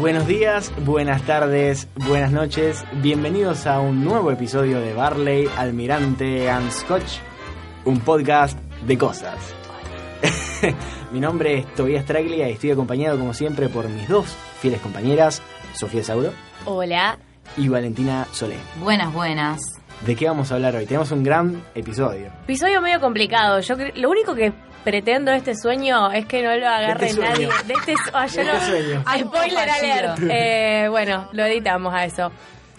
Buenos días, buenas tardes, buenas noches. Bienvenidos a un nuevo episodio de Barley, Almirante and Scotch, un podcast de cosas. Mi nombre es Tobias Traglia y estoy acompañado como siempre por mis dos fieles compañeras, Sofía Sauro Hola. y Valentina Solé. Buenas, buenas. ¿De qué vamos a hablar hoy? Tenemos un gran episodio. Episodio medio complicado. Yo lo único que pretendo este sueño es que no lo agarre este nadie. sueño. De este, su- yo De no- sueño. Ah, Spoiler alert. Eh, bueno, lo editamos a eso.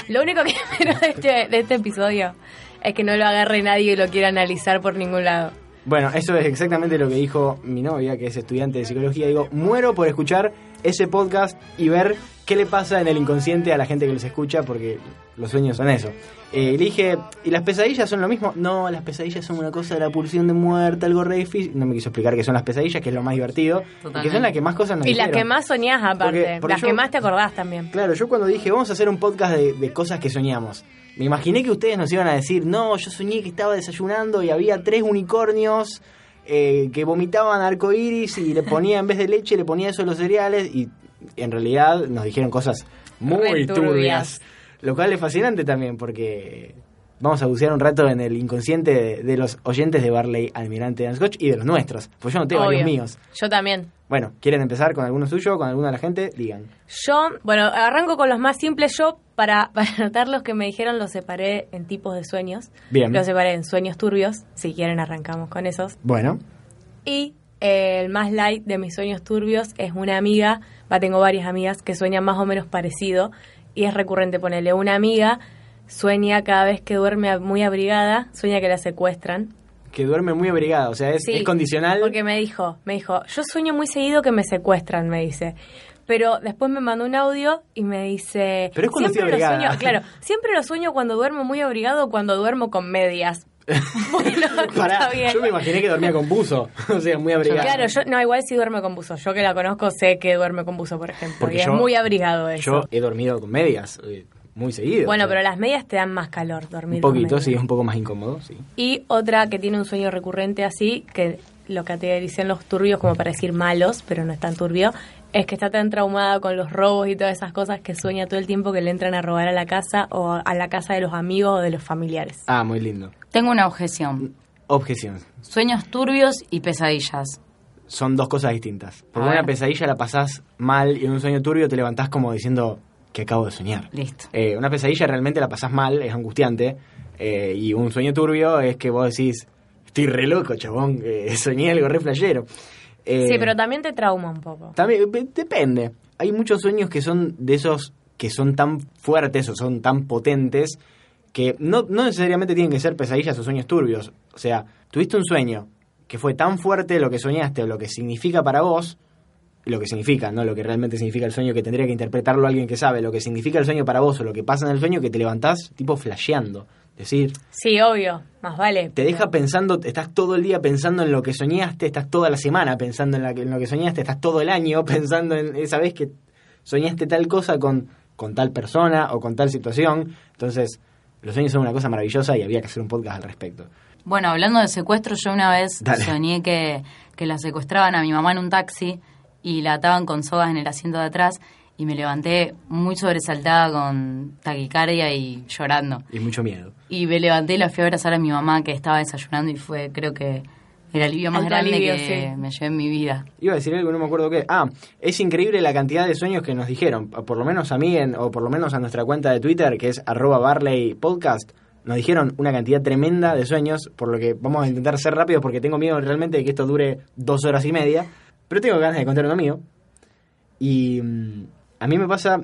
Lo único que espero de este, de este episodio es que no lo agarre nadie y lo quiera analizar por ningún lado. Bueno, eso es exactamente lo que dijo mi novia, que es estudiante de psicología. Digo, muero por escuchar ese podcast y ver qué le pasa en el inconsciente a la gente que los escucha, porque los sueños son eso. Eh, le dije, ¿y las pesadillas son lo mismo? No, las pesadillas son una cosa de la pulsión de muerte, algo re difícil. No me quiso explicar qué son las pesadillas, que es lo más divertido, y que son las que más cosas nos y las que más soñás aparte. Porque- porque las yo- que más te acordás también. Claro, yo cuando dije, vamos a hacer un podcast de, de cosas que soñamos, me imaginé que ustedes nos iban a decir, no, yo soñé que estaba desayunando y había tres unicornios eh, que vomitaban arcoíris y le ponía, en vez de leche, le ponía eso a los cereales y en realidad nos dijeron cosas muy turbias. turbias. Lo cual es fascinante también porque vamos a bucear un rato en el inconsciente de, de los oyentes de Barley, Almirante Dan Scotch y de los nuestros, pues yo no tengo Obvio. varios míos. Yo también. Bueno, ¿quieren empezar con alguno suyo, con alguna de la gente? Digan. Yo, bueno, arranco con los más simples. Yo, para, para anotar los que me dijeron, los separé en tipos de sueños. Bien. Los separé en sueños turbios. Si quieren, arrancamos con esos. Bueno, Y eh, el más light de mis sueños turbios es una amiga, va, tengo varias amigas que sueñan más o menos parecido y es recurrente ponerle una amiga sueña cada vez que duerme muy abrigada, sueña que la secuestran. Que duerme muy abrigada, o sea, es, Sí, es condicional. Porque me dijo, me dijo, yo sueño muy seguido que me secuestran, me dice. Pero después me mandó un audio y me dice, Pero es cuando siempre estoy lo abrigada". sueño, claro, siempre lo sueño cuando duermo muy abrigado o cuando duermo con medias. bueno, Pará, yo me imaginé que dormía con buzo, o sea, muy abrigada. Claro, yo no, igual si duerme con buzo. Yo que la conozco sé que duerme con buzo, por ejemplo. Porque y yo- es muy abrigado eso. Yo he dormido con medias, eh, muy seguido. bueno, pero las medias te dan más calor dormir Un poquito, sí, es un poco más incómodo, sí. Y otra que tiene un sueño recurrente así, que lo categorizan los turbios como para decir malos, pero no es tan turbio, es que está tan traumada con los robos y todas esas cosas que sueña todo el tiempo que le entran a robar a la casa o a la casa de los amigos o de los familiares. Ah, muy lindo. Tengo una objeción. Objeción. Sueños turbios y pesadillas. Son dos cosas distintas. Porque una pesadilla la pasás mal y en un sueño turbio te levantás como diciendo que acabo de soñar. Listo. Eh, una pesadilla realmente la pasás mal, es angustiante. eh, y un sueño turbio es que vos decís, estoy re loco, chabón, eh, soñé algo re flashero. Eh, sí, pero también te trauma un poco. También pe- depende. Hay muchos sueños que son de esos que son tan fuertes o son tan potentes que no, no necesariamente tienen que ser pesadillas o sueños turbios. O sea, tuviste un sueño que fue tan fuerte lo que soñaste o lo que significa para vos, lo que significa, no lo que realmente significa el sueño, que tendría que interpretarlo alguien que sabe, lo que significa el sueño para vos o lo que pasa en el sueño, que te levantás tipo flasheando. decir, Sí, obvio, más vale. te deja pensando, estás todo el día pensando en lo que soñaste, estás toda la semana pensando en, la que- en lo que soñaste, estás todo el año pensando en esa vez que soñaste tal cosa con, con tal persona o con tal situación. Entonces, los sueños son una cosa maravillosa y había que hacer un podcast al respecto. Bueno, hablando de secuestro, yo una vez Dale. soñé que, que la secuestraban a mi mamá en un taxi y la ataban con sogas en el asiento de atrás y me levanté muy sobresaltada con taquicardia y llorando. Y mucho miedo. Y me levanté y la fui a abrazar a mi mamá que estaba desayunando y fue creo que El alivio más Alto grande alivio, que sí. me llevé en mi vida. Iba a decir algo, no me acuerdo qué. Ah, es increíble la cantidad de sueños que nos dijeron. Por lo menos a mí, en- o por lo menos a nuestra cuenta de Twitter, que es arroba Barley Podcast. Nos dijeron una cantidad tremenda de sueños, por lo que vamos a intentar ser rápidos porque tengo miedo realmente de que esto dure dos horas y media. Pero tengo ganas de contar uno mío. Y mm, a mí me pasa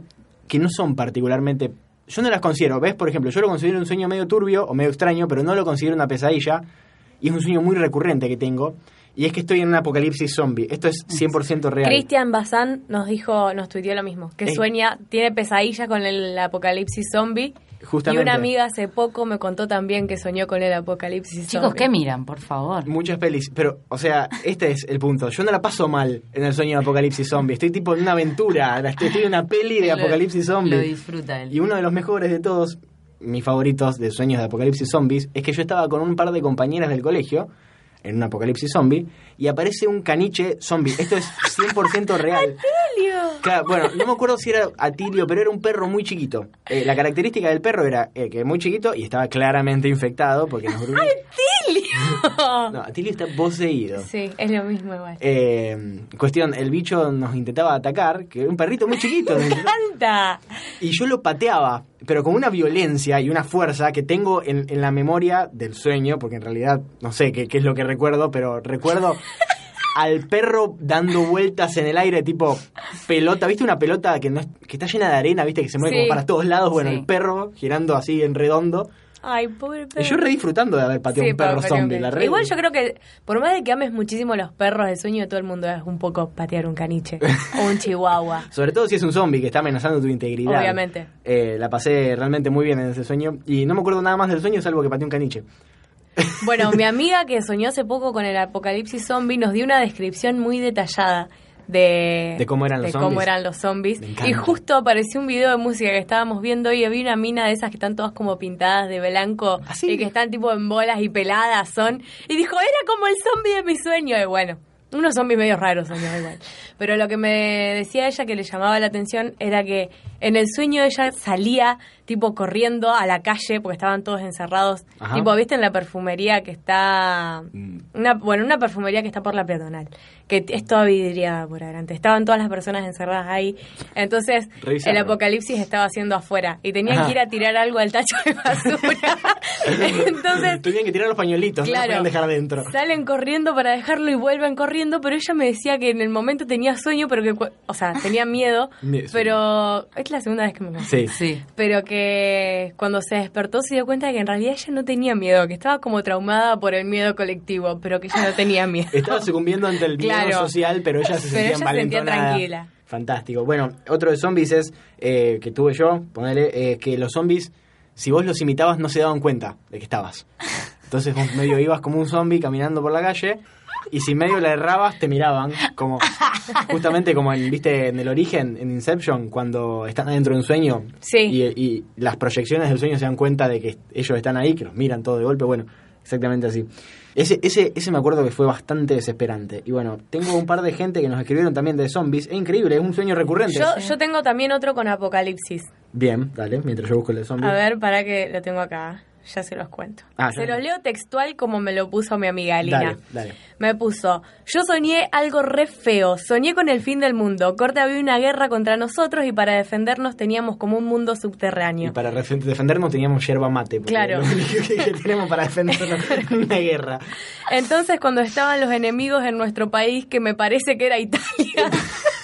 que no son particularmente... Yo no las considero, ¿ves? Por ejemplo, yo lo considero un sueño medio turbio o medio extraño, pero no lo considero una pesadilla. Y es un sueño muy recurrente que tengo. Y es que estoy en un apocalipsis zombie. Esto es 100% real. Cristian Bazán nos dijo, nos tuiteó lo mismo, que sueña, tiene pesadillas con el apocalipsis zombie. Justamente. Y una amiga hace poco me contó también que soñó con el apocalipsis Chicos, zombie. ¿qué miran, por favor? Muchas pelis, pero, o sea, este es el punto. Yo no la paso mal en el sueño de apocalipsis zombie. Estoy tipo en una aventura. Estoy en una peli de Lo- apocalipsis Lo zombie. disfruta él. Y uno de los mejores de todos, mis favoritos de sueños de apocalipsis zombies, es que yo estaba con un par de compañeras del colegio en un apocalipsis zombie y aparece un caniche zombie. Esto es 100% real. Claro, bueno, no me acuerdo si era Atilio, pero era un perro muy chiquito. Eh, la característica del perro era eh, que muy chiquito y estaba claramente infectado porque nos gruñía. No, Atilio está poseído. Sí, es lo mismo igual. Eh, cuestión, el bicho nos intentaba atacar, que era un perrito muy chiquito. nos intentaba- ¡Canta! y yo lo pateaba, pero con una violencia y una fuerza que tengo en, en la memoria del sueño, porque en realidad no sé qué, qué es lo que recuerdo, pero recuerdo al perro dando vueltas en el aire, tipo pelota. ¿Viste una pelota que, no es- que está llena de arena, viste, que se mueve Sí. como para todos lados? Bueno, Sí. el perro girando así en redondo. Ay, pobre Y perro. yo re disfrutando de haber pateado Sí, un perro zombie. La Igual yo creo que, por más de que ames muchísimo los perros, el sueño de todo el mundo es un poco patear un caniche o un chihuahua. Sobre todo si es un zombie que está amenazando tu integridad. Obviamente. Eh, la pasé realmente muy bien en ese sueño. Y no me acuerdo nada más del sueño, salvo que pateé un caniche. Bueno, mi amiga que soñó hace poco con el apocalipsis zombie nos dio una descripción muy detallada de, De cómo eran los cómo zombies. eran los zombies. Me encanta. Y justo apareció un video de música que estábamos viendo y había una mina de esas que están todas como pintadas de blanco ¿Ah, sí? y que están tipo en bolas y peladas son. Y dijo, era como el zombie de mi sueño. Y bueno, unos zombies medio raros soñó igual. Pero lo que me decía ella que le llamaba la atención era que en el sueño ella salía tipo corriendo a la calle porque estaban todos encerrados. Ajá. Tipo, ¿viste en la perfumería que está... Mm. Una, bueno, una perfumería que está por la peatonal, que es toda vidriada por adelante. Estaban todas las personas encerradas ahí. Entonces, el apocalipsis estaba haciendo afuera y tenían Ajá. que ir a tirar algo al tacho de basura. Entonces, Tenían que tirar los pañuelitos, no los Claro. podían dejar adentro. Salen corriendo para dejarlo y vuelven corriendo, pero ella me decía que en el momento tenía sueño, pero que, cu- o sea, tenía miedo, Mie- sí. pero es la segunda vez que me lo Sí. Sí. pero que cuando se despertó se dio cuenta de que en realidad ella no tenía miedo, que estaba como traumada por el miedo colectivo, pero que ella no tenía miedo. Estaba sucumbiendo ante el miedo Claro. social, pero ella se Pero sentía ella se sentía tranquila. Fantástico. Bueno, otro de zombies es eh, que tuve yo, ponele, eh, que los zombies, si vos los imitabas, no se daban cuenta de que estabas. Entonces vos medio ibas como un zombie caminando por la calle y si medio la errabas, te miraban. Como, justamente como en, viste, en el origen, en Inception, cuando están adentro de un sueño Sí. y, y las proyecciones del sueño se dan cuenta de que ellos están ahí, que los miran todo de golpe. Bueno, exactamente así. Ese, ese, ese me acuerdo que fue bastante desesperante. Y bueno, tengo un par de gente que nos escribieron también de zombies. Es increíble, es un sueño recurrente. Yo, yo tengo también otro con apocalipsis. Bien, dale, mientras yo busco el de zombies. A ver, para que lo tengo acá. Ya se los cuento. Ah, se los leo textual como me lo puso mi amiga Alina. Dale, dale. Me puso, yo soñé algo re feo, soñé con el fin del mundo, corte había una guerra contra nosotros y para defendernos teníamos como un mundo Y subterráneo. para refe- defendernos teníamos yerba mate. porque Claro. Lo único que, tenemos para defendernos en una guerra. Entonces cuando estaban los enemigos en nuestro país, que me parece que era Italia,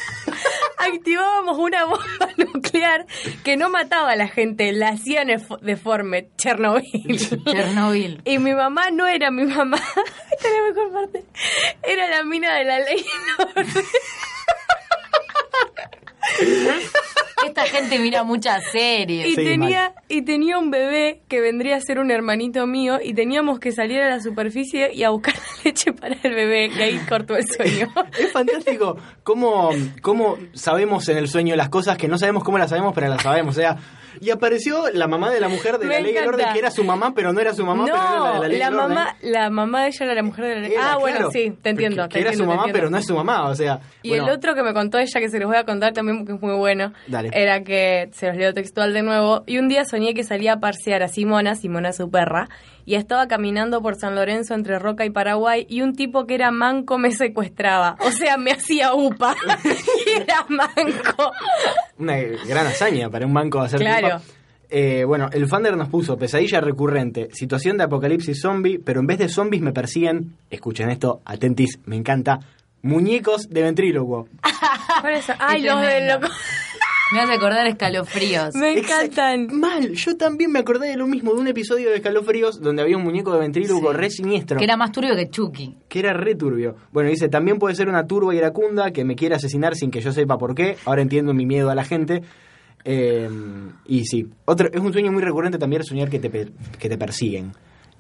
activábamos una bomba nuclear que no mataba a la gente, la hacía nef- deforme, Chernobyl. Chernobyl. Y mi mamá no era mi mamá. Esta es la mejor parte. Era la mina de la ley. Esta gente mira muchas series. Y Sí, tenía, y tenía un bebé que vendría a ser un hermanito mío y teníamos que salir a la superficie y a buscar la leche para el bebé. Y ahí cortó el sueño. Es fantástico cómo, cómo sabemos en el sueño las cosas que no sabemos cómo las sabemos, pero las sabemos. O sea, y apareció la mamá de la mujer de Me la ley del orden, que era su mamá, pero no era su mamá, pero era la de no, la ley la del orden. mamá, la mamá de ella era la mujer de la ley. Era, Ah, bueno, claro, sí, te entiendo. Que, te era entiendo, su te mamá, entiendo. pero no es su mamá, o sea. Y bueno, el otro que me contó ella, que se los voy a contar también porque es muy bueno, Dale. era que se los leo textual de nuevo. Y un día soñé que salía a parsear a Simona, Simona su perra, y estaba caminando por San Lorenzo entre Roca y Paraguay, y un tipo que era manco me secuestraba. O sea, me hacía upa. y era manco. Una gran hazaña para un banco hacer Claro. Eh, bueno, el Fander nos puso pesadilla recurrente, situación de apocalipsis zombie, pero en vez de zombies me persiguen, escuchen esto, atentis, me encanta, muñecos de ventrílocuo. Por eso, ay, los de loco. Me hace acordar escalofríos. Me Exact- encantan. Mal, yo también me acordé de lo mismo, de un episodio de Escalofríos donde había un muñeco de ventrílocuo Sí. re siniestro. Que era más turbio que Chucky. que era re turbio. Bueno, dice, también puede ser una turba iracunda que me quiera asesinar sin que yo sepa por qué. Ahora entiendo mi miedo a la gente. Eh, y sí, otro, es un sueño muy recurrente también soñar que te, per- que te persiguen.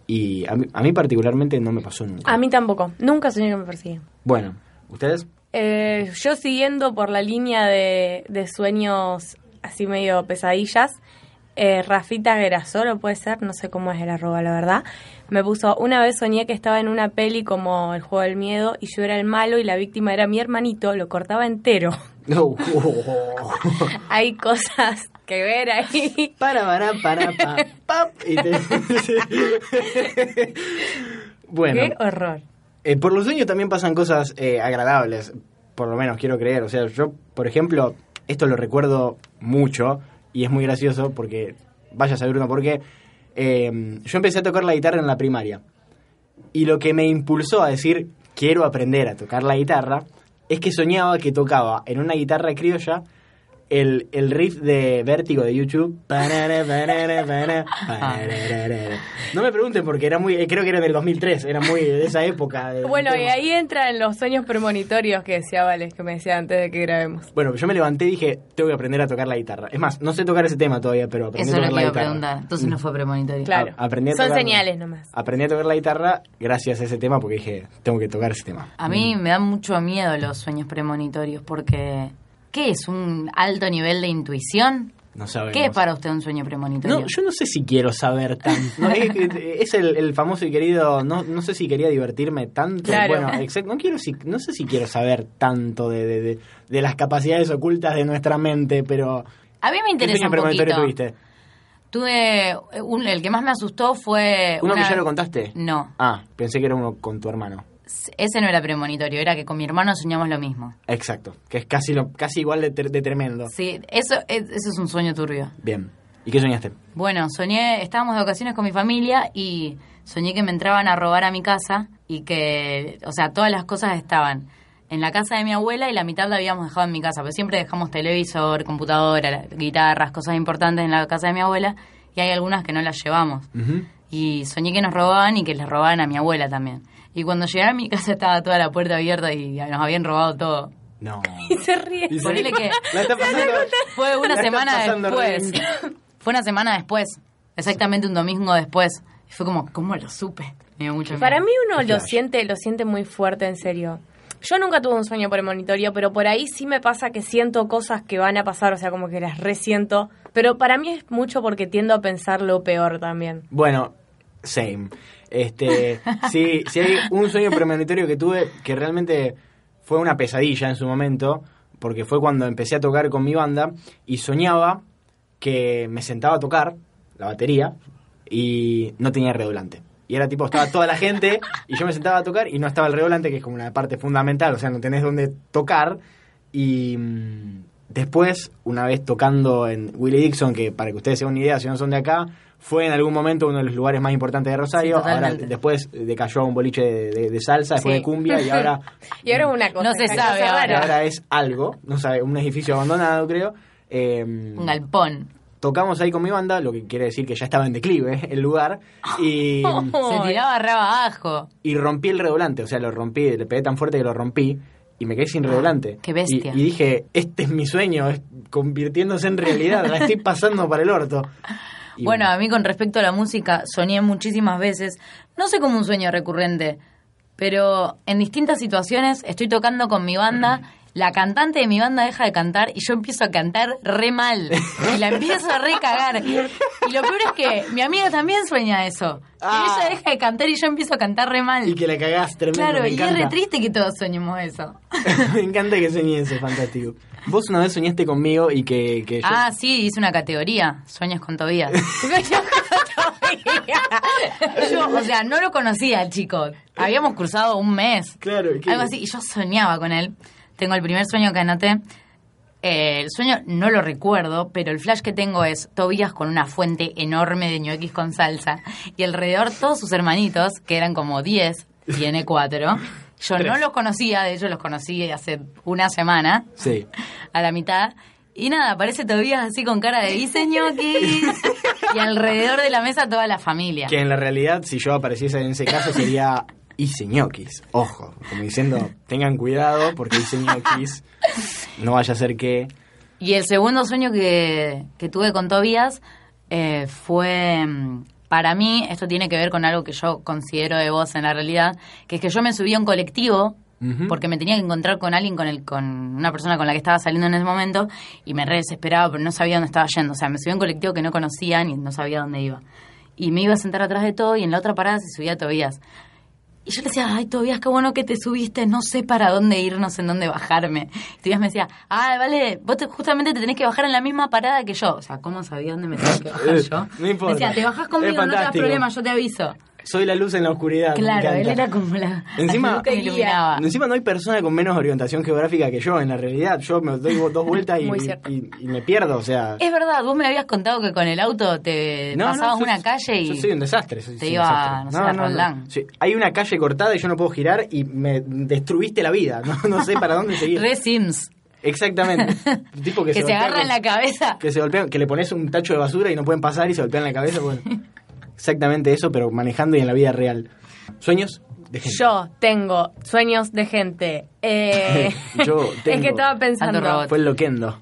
Y a mí, a mí particularmente no me pasó nunca. A mí tampoco. Nunca soñé que me persiguen. Bueno, ¿ustedes? Eh, yo siguiendo por la línea de, de sueños así medio pesadillas, eh, Rafita Guerasolo puede ser, no sé cómo es el arroba, la verdad. Me puso, una vez soñé que estaba en una peli como El Juego del Miedo y yo era el malo y la víctima era mi hermanito, lo cortaba entero. No. Hay cosas que ver ahí. para, para, para, pa, pap, y te- bueno, Qué horror. Eh, por los sueños también pasan cosas eh, agradables, por lo menos quiero creer. O sea, yo, por ejemplo, esto lo recuerdo mucho y es muy gracioso porque, vaya a saber uno por qué. eh, yo empecé a tocar la guitarra en la primaria y lo que me impulsó a decir quiero aprender a tocar la guitarra es que soñaba que tocaba en una guitarra criolla el, el riff de Vértigo de YouTube. Pararara. No me pregunten porque era muy, creo que era del 2003, era muy de esa época. Bueno, y ahí entran los sueños premonitorios que decía Vales, que me decía antes de que grabemos. Bueno, yo me levanté y dije, tengo que aprender a tocar la guitarra. Es más, no sé tocar ese tema todavía, pero aprendí Eso a tocar la iba a guitarra. preguntar. Entonces no fue premonitorio. Claro. A- aprendí a Son tocar- señales nomás. Aprendí a tocar la guitarra gracias a ese tema porque dije, tengo que tocar ese tema. A mí me dan mucho miedo los sueños premonitorios porque... ¿Qué es? ¿Un alto nivel de intuición? No sabemos. ¿Qué es para usted un sueño premonitorio? No, yo no sé si quiero saber tanto. No, es es el, el famoso y querido, no, no sé si quería divertirme tanto. Claro. Bueno, exacto, no, quiero si, no sé si quiero saber tanto de, de, de- de las capacidades ocultas de nuestra mente, pero... A mí me ¿Qué interesa sueño un premonitorio poquito. tuviste? Tuve... un- el que más me asustó fue... ¿Uno una- que ya lo contaste? No, Ah, pensé que era uno con tu hermano. Ese no era premonitorio, era que con mi hermano soñamos lo mismo. Exacto, que es casi lo casi igual de, tre- de tremendo. Sí, eso es, eso es un sueño turbio. Bien. ¿Y qué soñaste? Bueno, soñé, estábamos de vacaciones con mi familia y soñé que me entraban a robar a mi casa y que, o sea, todas las cosas estaban en la casa de mi abuela y la mitad la habíamos dejado en mi casa, pero siempre dejamos televisor, computadora, guitarras, cosas importantes en la casa de mi abuela y hay algunas que no las llevamos. Y soñé que nos robaban y que les robaban a mi abuela también. Y cuando llegué a mi casa estaba toda la puerta abierta y nos habían robado todo. No. Y se ríe. Y se- que- La está pasando... Fue una la semana después. Fue una semana después. Exactamente un domingo después. Y fue como, ¿cómo lo supe? Me dio mucho miedo. Para mí uno lo siente, lo siente muy fuerte, en serio. Yo nunca tuve un sueño premonitorio, pero por ahí sí me pasa que siento cosas que van a pasar, o sea, como que las resiento. Pero para mí es mucho porque tiendo a pensar lo peor también. Bueno, same. Este, sí, sí hay un sueño premonitorio que tuve que realmente fue una pesadilla en su momento, porque fue cuando empecé a tocar con mi banda y soñaba que me sentaba a tocar la batería y no tenía redoblante. Y era tipo, estaba toda la gente y yo me sentaba a tocar y no estaba el redoblante, que es como una parte fundamental, o sea, no tenés dónde tocar. Y mm, después, una vez tocando en Willie Dixon, que para que ustedes se una idea, si no son de acá, fue en algún momento uno de los lugares más importantes de Rosario. Sí, ahora después decayó a un boliche de, de- de salsa, después Sí. de cumbia y ahora, Y ahora es una cosa. No se sabe ahora. ahora es algo, no sabe, un edificio abandonado creo. Eh, Un galpón. tocamos ahí con mi banda, lo que quiere decir que ya estaba en declive el lugar, y, Se tiraba re abajo. y rompí el redoblante, o sea, lo rompí, le pegué tan fuerte que lo rompí y me quedé sin redoblante. qué bestia. Y, y dije, este es mi sueño, es convirtiéndose en realidad, la estoy pasando para el orto. Bueno, a mí con respecto a la música, soñé muchísimas veces, no sé como un sueño recurrente, pero en distintas situaciones estoy tocando con mi banda, la cantante de mi banda deja de cantar y yo empiezo a cantar re mal. Y la empiezo a recagar. Y lo peor es que mi amiga también sueña eso. Ah. Y ella deja de cantar y yo empiezo a cantar re mal. y que la cagás tremendo, claro, me y es encanta. re triste que todos soñemos eso. Me encanta que soñé eso, fantástico. Vos una vez soñaste conmigo y que, que yo... Ah, sí, hice una categoría, sueños con Tobías. Yo, o sea, no lo conocía el chico. Habíamos cruzado un mes. Claro, ¿qué? Algo así. Y yo soñaba con él. Tengo el primer sueño que anoté. Eh, el sueño no lo recuerdo, pero el flash que tengo es Tobías con una fuente enorme de ñoquis con salsa. Y alrededor todos sus hermanitos, que eran como 10, tiene 4. Yo no los conocía, de hecho los conocí hace una semana Sí. a la mitad. Y nada, aparece Tobías así con cara de dice ñoquis. y alrededor de la mesa toda la familia. Que en la realidad, si yo apareciese en ese caso, sería hice ñoquis. Ojo, como diciendo, tengan cuidado porque hice ñoquis. No vaya a ser que... Y el segundo sueño que, que tuve con Tobías eh, fue, mm, para mí, esto tiene que ver con algo que yo considero de vos en la realidad, que es que yo me subí a un colectivo porque me tenía que encontrar con alguien, con, el, con una persona con la que estaba saliendo en ese momento y me re desesperaba, pero no sabía dónde estaba yendo. O sea, me subí a un colectivo que no conocía ni no sabía dónde iba. Y me iba a sentar atrás de todo y en la otra parada se subía Tobías. Y yo le decía, ay, Tobías, qué bueno que te subiste, no sé para dónde ir, no sé en dónde bajarme. Y Tobías me decía, ah, vale, vos te- justamente te tenés que bajar en la misma parada que yo. O sea, ¿cómo sabía dónde me tenía que bajar Eh, yo? no importa. Me decía, te bajás conmigo, no te das problema, yo te aviso. Soy la luz en la oscuridad. Claro, él era como la, Encima- la iluminaba. Encima no hay persona con menos orientación geográfica que yo, en la realidad. Yo me doy dos vueltas y, me pierdo, o sea... Es verdad, vos me habías contado que con el auto te No, no, pasabas soy- una calle y... Yo soy un desastre. soy- te soy iba, desastre. no a Roldán. Sí, Hay una calle cortada y yo no puedo girar y me destruiste la vida. No, no sé para dónde seguir. Re Sims. Exactamente. Tipo que, Que, se golpea agarra en la cabeza. Que se golpean, que le pones un tacho de basura y no pueden pasar y se golpean la cabeza. Bueno, exactamente eso, pero manejando y en la vida real. ¿Sueños? De gente. Yo tengo sueños de gente. Eh, Yo Es que estaba pensando. Fue el loquendo.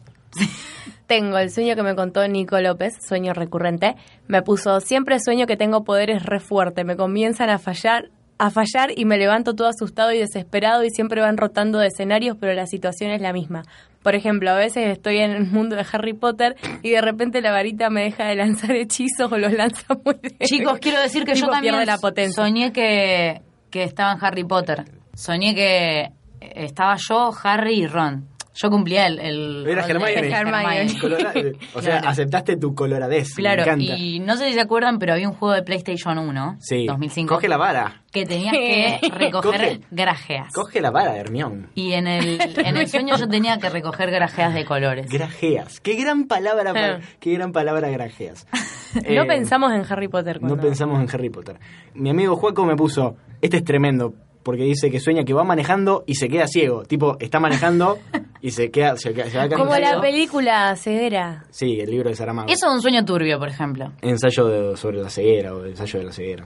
Tengo el sueño que me contó Nico López, sueño recurrente. Me puso, siempre sueño que tengo poderes re fuerte. Me comienzan a fallar, a fallar y me levanto todo asustado y desesperado y siempre van rotando de escenarios, pero la situación es la misma. Por ejemplo, a veces estoy en el mundo de Harry Potter y de repente la varita me deja de lanzar hechizos o los lanza muy débil. Chicos, quiero decir que yo también pierde la potencia. soñé que, que estaba en Harry Potter. Soñé que estaba yo, Harry y Ron. Yo cumplía el... el Era Hermione. Hermione. Colora- o sea, Claro. aceptaste tu coloradez. Claro, me encanta. y no sé si se acuerdan, pero había un juego de PlayStation 1, Sí. 2005, Coge la vara. que tenías que recoger Coge. grajeas. Coge la vara, Hermión. Y en el, en el sueño yo tenía que recoger grajeas de colores. Grajeas. Qué gran palabra, pa- qué gran palabra grajeas. No Eh, pensamos en Harry Potter. No cuando- pensamos en Harry Potter. Mi amigo Juaco me puso, este es tremendo, porque dice que sueña que va manejando y se queda ciego. Tipo, está manejando y se queda, se, queda- se va quedando Como la película Severa. Sí, el libro de Saramago. Eso es un sueño turbio, por ejemplo. Ensayo de- sobre la ceguera o ensayo de la ceguera.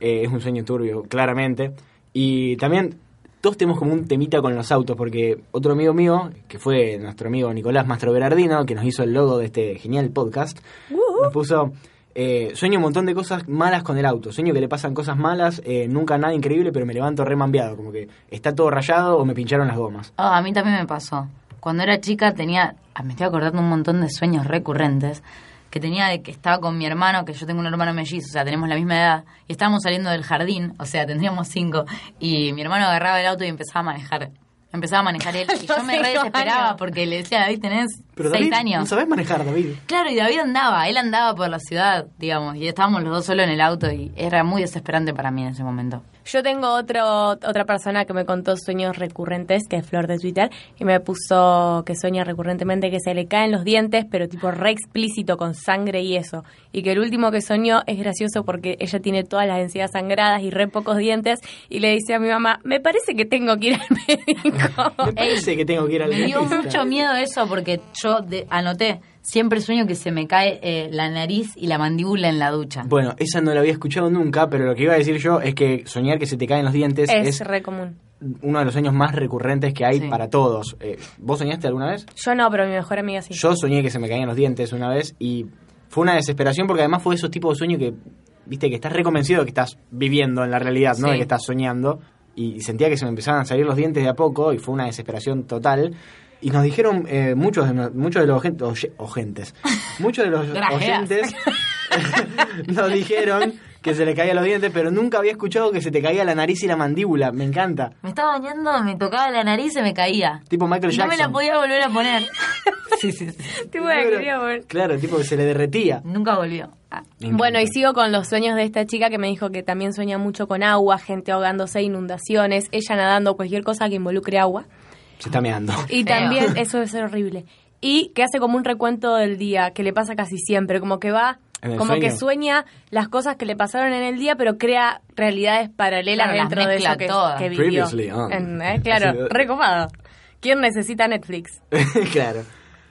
Eh, es un sueño turbio, claramente. Y también todos tenemos como un temita con los autos, porque otro amigo mío, que fue nuestro amigo Nicolás Mastro Berardino, que nos hizo el logo de este genial podcast, nos puso... eh, sueño un montón de cosas malas con el auto. Sueño que le pasan cosas malas, eh, nunca nada increíble, pero me levanto remambiado, como que está todo rayado o me pincharon las gomas. Ah, a mí también me pasó. Cuando era chica tenía, ah, me estoy acordando un montón de sueños recurrentes que tenía de que estaba con mi hermano, que yo tengo un hermano mellizo, o sea, tenemos la misma edad, y estábamos saliendo del jardín, o sea, tendríamos cinco, y mi hermano agarraba el auto y empezaba a manejar. Empezaba a manejar él, y yo me re desesperaba años. porque le decía, David, tenés Pero seis David, años. no sabes manejar, David. Claro, y David andaba, él andaba por la ciudad, digamos, y estábamos los dos solos en el auto, y era muy desesperante para mí en ese momento. Yo tengo otro, otra persona que me contó sueños recurrentes, que es Flor de Twitter, y me puso que sueña recurrentemente que se le caen los dientes, pero tipo re explícito, con sangre y eso. Y que el último que soñó es gracioso porque ella tiene todas las encías sangradas y re pocos dientes, y le dice a mi mamá, me parece que tengo que ir al médico. Me parece que tengo que ir al Me dio mucho miedo eso porque yo de- anoté, siempre sueño que se me cae eh, la nariz y la mandíbula en la ducha. Bueno, esa no la había escuchado nunca, pero lo que iba a decir yo es que soñar que se te caen los dientes es es, re común. uno de los sueños más recurrentes que hay Sí. para todos. Eh, ¿Vos soñaste alguna vez? Yo no, pero mi mejor amiga sí. Yo soñé que se me caían los dientes una vez y fue una desesperación porque además fue esos tipos de sueños que, viste, que estás reconvencido de que estás viviendo en la realidad, no de que estás soñando. Y sentía que se me empezaban a salir los dientes de a poco y fue una desesperación total. Y nos dijeron eh, muchos, de, no- muchos de los oyen- oye- oyentes, muchos de los oyentes nos dijeron que se le caían los dientes, pero nunca había escuchado que se te caía la nariz y la mandíbula. Me encanta. Me estaba bañando, me tocaba la nariz y se me caía. Tipo Michael No Jackson. me la podía volver a poner. sí, sí, sí. Tipo, la quería ver. Claro, tipo que se le derretía. Nunca volvió. Ah. Bueno, y sigo con los sueños de esta chica que me dijo que también sueña mucho con agua, gente ahogándose, inundaciones, ella nadando, cualquier cosa que involucre agua. Se está meando. Y Feo. también, eso debe ser horrible. Y que hace como un recuento del día, que le pasa casi siempre, como que va, ¿En el como que sueña las cosas que le pasaron en el día, pero crea realidades paralelas Claro, dentro de eso que, que vivió. Previously on. En- eh, claro, recopado. ¿Quién necesita Netflix? claro.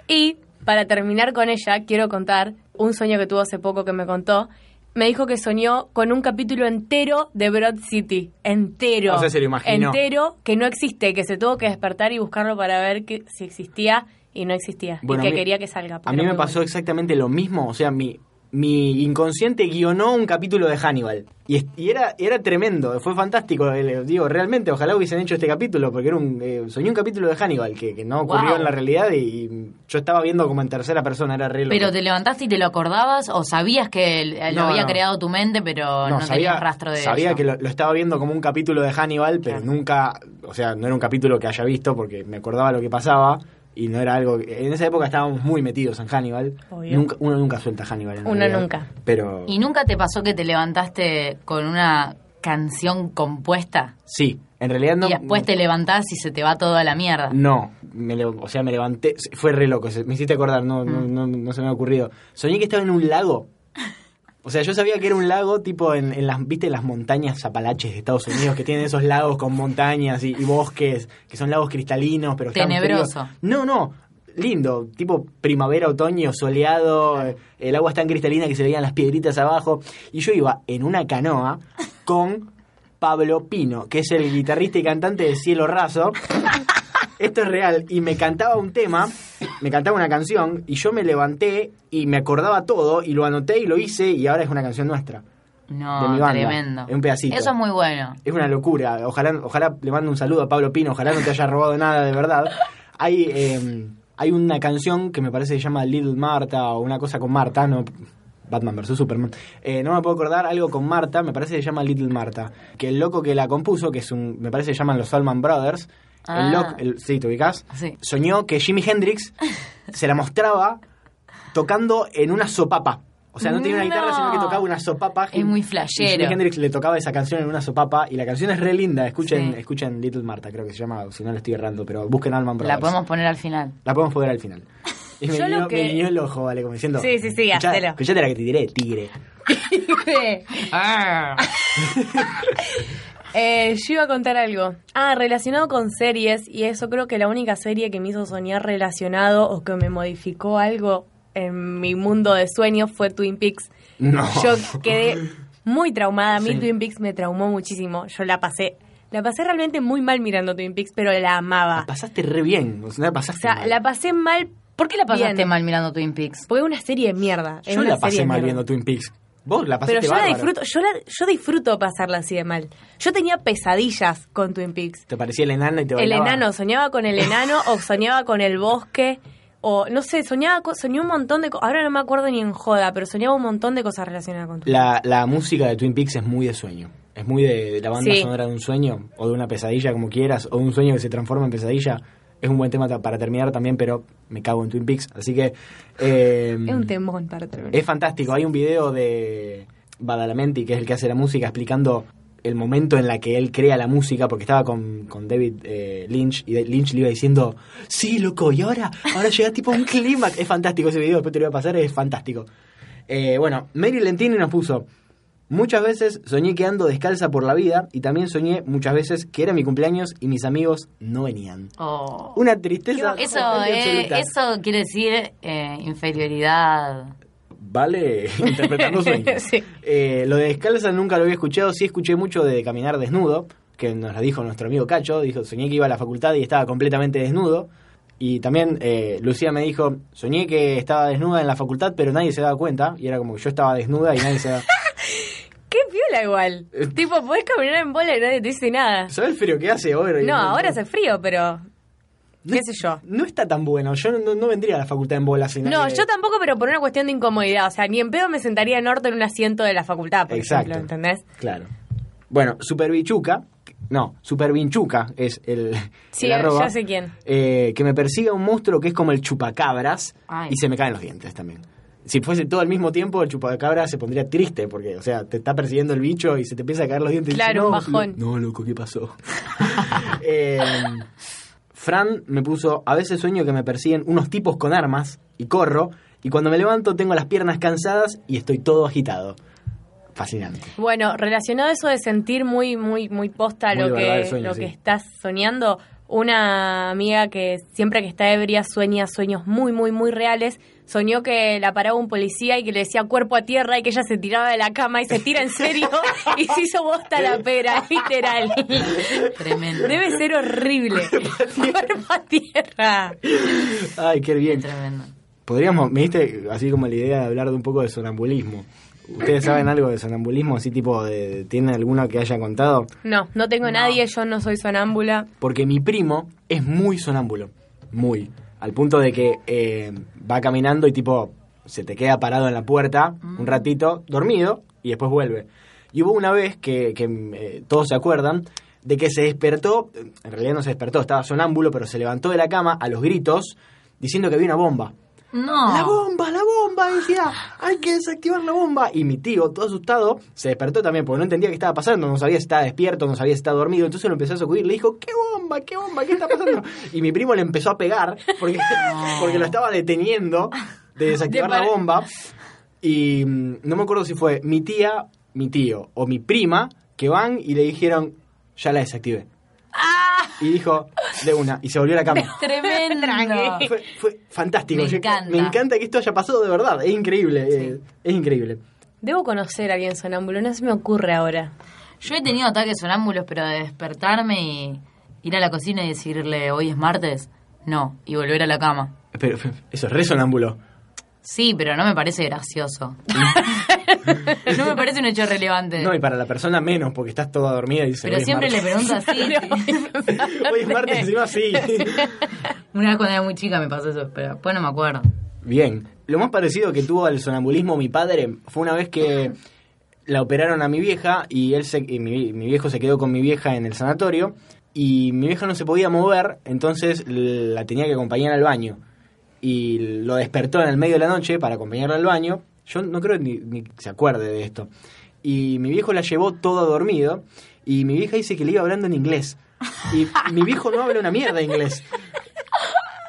Y para terminar con ella, quiero contar un sueño que tuvo hace poco que me contó. Me dijo que soñó con un capítulo entero de Broad City. Entero. O sea, se lo imaginó. Entero, que no existe, que se tuvo que despertar y buscarlo para ver que, si existía y no existía. Bueno, y que mí- quería que salga. A mí me pasó bueno. exactamente lo mismo. O sea, mi, mi inconsciente guionó un capítulo de Hannibal. Y, y era, era tremendo, fue fantástico. El- Digo, realmente, ojalá hubiesen hecho este capítulo, porque era un, eh, soñé un capítulo de Hannibal que, que no ocurrió Wow. en la realidad y, y yo estaba viendo como en tercera persona, era re loco. Pero te levantaste y te lo acordabas o sabías que lo No, había no. creado tu mente, pero no, tenías rastro de sabía que lo, lo estaba viendo como un capítulo de Hannibal, pero Claro. nunca, o sea, no era un capítulo que haya visto porque me acordaba lo que pasaba y no era algo. En esa época estábamos muy metidos en Hannibal. Obvio. Nunca, uno nunca suelta a Hannibal. en Uno realidad. nunca. Pero ¿Y nunca te pasó que te levantaste con una canción compuesta sí, en realidad no. y después te levantás y se te va todo a la mierda? No, me o sea, me levanté, fue re loco, me hiciste acordar, no, no, Mm. no, no se me ha ocurrido. Soñé que estaba en un lago. O sea, yo sabía que era un lago tipo en, en las, viste, las montañas Apalaches de Estados Unidos, que tienen esos lagos con montañas y, y bosques, que son lagos cristalinos, pero Tenebroso. No, no, lindo, tipo primavera, otoño, soleado, eh, el agua es tan cristalina que se veían las piedritas abajo. Y yo iba en una canoa con Pablo Pino, que es el guitarrista y cantante de Cielo Raso. Esto es real. Y me cantaba un tema, me cantaba una canción, y yo me levanté y me acordaba todo, y lo anoté y lo hice, y ahora es una canción nuestra. de No, mi banda. tremendo. Es un pedacito. Eso es muy bueno. Es una locura. Ojalá, ojalá le mando un saludo a Pablo Pino, ojalá no te haya robado nada de verdad. Hay, eh, hay una canción que me parece que se llama Little Marta o una cosa con Marta, no Batman vs Superman. Eh, no me puedo acordar algo con Marta, me parece que se llama Little Marta. Que el loco que la compuso, que es un, me parece que se llaman los Allman Brothers, Ah. el loco, el, sí, ¿te ubicás? Sí. Soñó que Jimi Hendrix se la mostraba tocando en una sopapa. O sea, no tenía una guitarra, No. sino que tocaba una sopapa. Es muy flashero. Jimi Hendrix le tocaba esa canción en una sopapa y la canción es re linda. Escuchen, Sí. escuchen Little Marta, creo que se llama, si no le estoy errando, pero busquen Alman Brothers. La podemos poner al final. La podemos poner al final. Y me, Yo lo que- me guiñó el ojo, vale, como diciendo. Sí, sí, sí, "Escuchá- hacelo". Escuchate la que te diré, tigre. Ah. Eh, yo iba a contar algo. Ah, relacionado con series, y eso creo que la única serie que me hizo soñar relacionado o que me modificó algo en mi mundo de sueños fue Twin Peaks. No. Yo quedé muy traumada. A mí Sí. Twin Peaks me traumó muchísimo. Yo la pasé, la pasé realmente muy mal mirando Twin Peaks, pero la amaba. La pasaste re bien. O sea, la O pasaste sea, mal. la pasé mal. ¿Por qué la pasaste Bien. mal mirando Twin Peaks? Porque es una serie de mierda. es Yo una la pasé de mal mierda. viendo Twin Peaks. Vos la pasaste Pero yo la bárbaro. disfruto, yo, la, yo disfruto pasarla así de mal. Yo tenía pesadillas con Twin Peaks. Te parecía el enano y te El bailaba. enano, soñaba con el enano o soñaba con el bosque o no sé, soñaba co- soñé un montón de cosas, ahora no me acuerdo ni en joda, pero soñaba un montón de cosas relacionadas con Twin La, la música de Twin Peaks es muy de sueño. Es muy de, de la banda Sí. sonora de un sueño, o de una pesadilla, como quieras, o de un sueño que se transforma en pesadilla. Es un buen tema para terminar también, pero me cago en Twin Peaks. Así que. eh, Es un temón para terminar. Es fantástico. Hay un video de Badalamenti, que es el que hace la música, explicando el momento en la que él crea la música, porque estaba con, con David eh, Lynch, y Lynch le iba diciendo, sí, loco, y ahora, ahora llega tipo un clímax. Es fantástico ese video, después te lo voy a pasar, es fantástico. Eh, bueno, Mary Lentini nos puso, muchas veces soñé que ando descalza por la vida, y también soñé muchas veces que era mi cumpleaños y mis amigos no venían. Oh. Una tristeza. Eso, eh, eso quiere decir eh, inferioridad. Vale, interpretando sueños. Sí. Eh, lo de descalza nunca lo había escuchado, sí escuché mucho de caminar desnudo, que nos lo dijo nuestro amigo Cacho, dijo, soñé que iba a la facultad y estaba completamente desnudo. Y también eh, Lucía me dijo, soñé que estaba desnuda en la facultad, pero nadie se daba cuenta, y era como que yo estaba desnuda y nadie se daba... Qué piola igual. tipo, podés caminar en bola y nadie te dice nada. ¿Sabes el frío que hace ahora? No, ahora hace frío, pero no- qué sé yo. No está tan bueno. Yo no, no vendría a la facultad en bola sin No, yo tampoco, pero por una cuestión de incomodidad. O sea, ni en pedo me sentaría en orto en un asiento de la facultad, por Exacto. ejemplo, ¿entendés? Claro. Bueno, Super Bichuca, no, Super Vinchuca es el, Sí, el arroba, ya sé quién. eh, que me persiga un monstruo que es como el chupacabras Ay. y se me caen los dientes también. Si fuese todo al mismo tiempo, el chupacabras se pondría triste porque, o sea, te está persiguiendo el bicho y se te empieza a caer los dientes. y Claro, dices, un no, bajón. No, loco, ¿qué pasó? Eh, Fran me puso, a veces sueño que me persiguen unos tipos con armas y corro y cuando me levanto tengo las piernas cansadas y estoy todo agitado. Fascinante. Bueno, relacionado a eso de sentir muy, muy, muy posta Muy lo que, sueño, lo sí. que estás soñando, una amiga que siempre que está ebria sueña sueños muy, muy, muy reales, soñó que la paraba un policía y que le decía cuerpo a tierra y que ella se tiraba de la cama y se tira en serio y se hizo bosta la pera, literal. Tremendo. Debe ser horrible. cuerpo a tierra. Ay, qué bien. Tremendo. Podríamos, me diste así como la idea de hablar de un poco de sonambulismo. ¿Ustedes saben algo de sonambulismo? Así tipo, de, ¿tienen alguno que haya contado? No, no tengo nadie, yo no soy sonámbula. Porque mi primo es muy sonámbulo. Muy. Al punto de que eh, va caminando y tipo, se te queda parado en la puerta un ratito, dormido, y después vuelve. Y hubo una vez que, que, eh, todos se acuerdan de que se despertó, en realidad no se despertó, estaba sonámbulo, pero se levantó de la cama a los gritos diciendo que había una bomba. No. ¡La bomba, la bomba! Decía, hay que desactivar la bomba. Y mi tío, todo asustado, se despertó también porque no entendía qué estaba pasando, no sabía si estaba despierto, no sabía si estaba dormido. Entonces lo empezó a sacudir, le dijo, ¿qué bomba, qué bomba, qué está pasando? Y mi primo le empezó a pegar porque, porque lo estaba deteniendo de desactivar De la bomba. Y mm, no me acuerdo si fue mi tía, mi tío o mi prima que van y le dijeron, ya la desactivé. Y dijo, de una, y se volvió a la cama. Tremendo. Fue, fue fantástico. Me Yo- encanta. me encanta que esto haya pasado de verdad. Es increíble. eh, es increíble. Debo conocer a alguien sonámbulo, no se me ocurre ahora. Yo he tenido ataques sonámbulos, pero de despertarme y ir a la cocina y decirle, hoy es martes, no, y volver a la cama. Pero eso es re sonámbulo. Sí, pero no me parece gracioso. no me parece un hecho relevante. No, y para la persona menos, porque estás toda dormida y dices. pero "Hoy es siempre le martes". pregunto así. Hoy es martes, encima sí. Una vez cuando era muy chica me pasó eso, pero después no me acuerdo. Bien. Lo más parecido que tuvo al sonambulismo mi padre fue una vez que la operaron a mi vieja y él se, y mi, mi viejo se quedó con mi vieja en el sanatorio y mi vieja no se podía mover, entonces la tenía que acompañar al baño. Y lo despertó en el medio de la noche para acompañarla al baño. Yo no creo ni, ni se acuerde de esto. Y mi viejo la llevó todo dormido y mi vieja dice que le iba hablando en inglés. Y mi viejo no habla una mierda de inglés.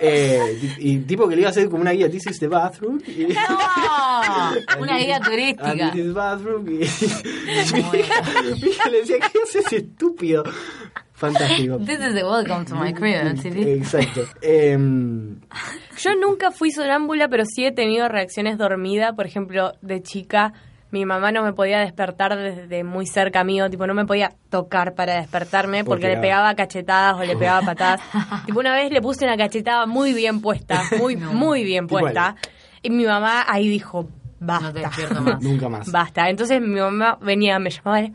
Eh, y, y tipo que le iba a hacer como una guía, this is the bathroom. Y, ¡No! Una guía And turística. this is bathroom. Y, mi, hija, mi hija le decía, ¿qué haces estúpido? Fantástico. This is the welcome to my crib, ¿sí? Exacto. Em, Yo nunca fui sonámbula, pero sí he tenido reacciones dormida. Por ejemplo, de chica, mi mamá no me podía despertar desde muy cerca mío. Tipo, no me podía tocar para despertarme porque Porque le pegaba cachetadas o le pegaba patadas. tipo, una vez le puse una cachetada muy bien puesta, muy, muy bien puesta. Y mi mamá ahí dijo, No te basta. despierto más. nunca más. Basta. Entonces mi mamá venía, me llamaba,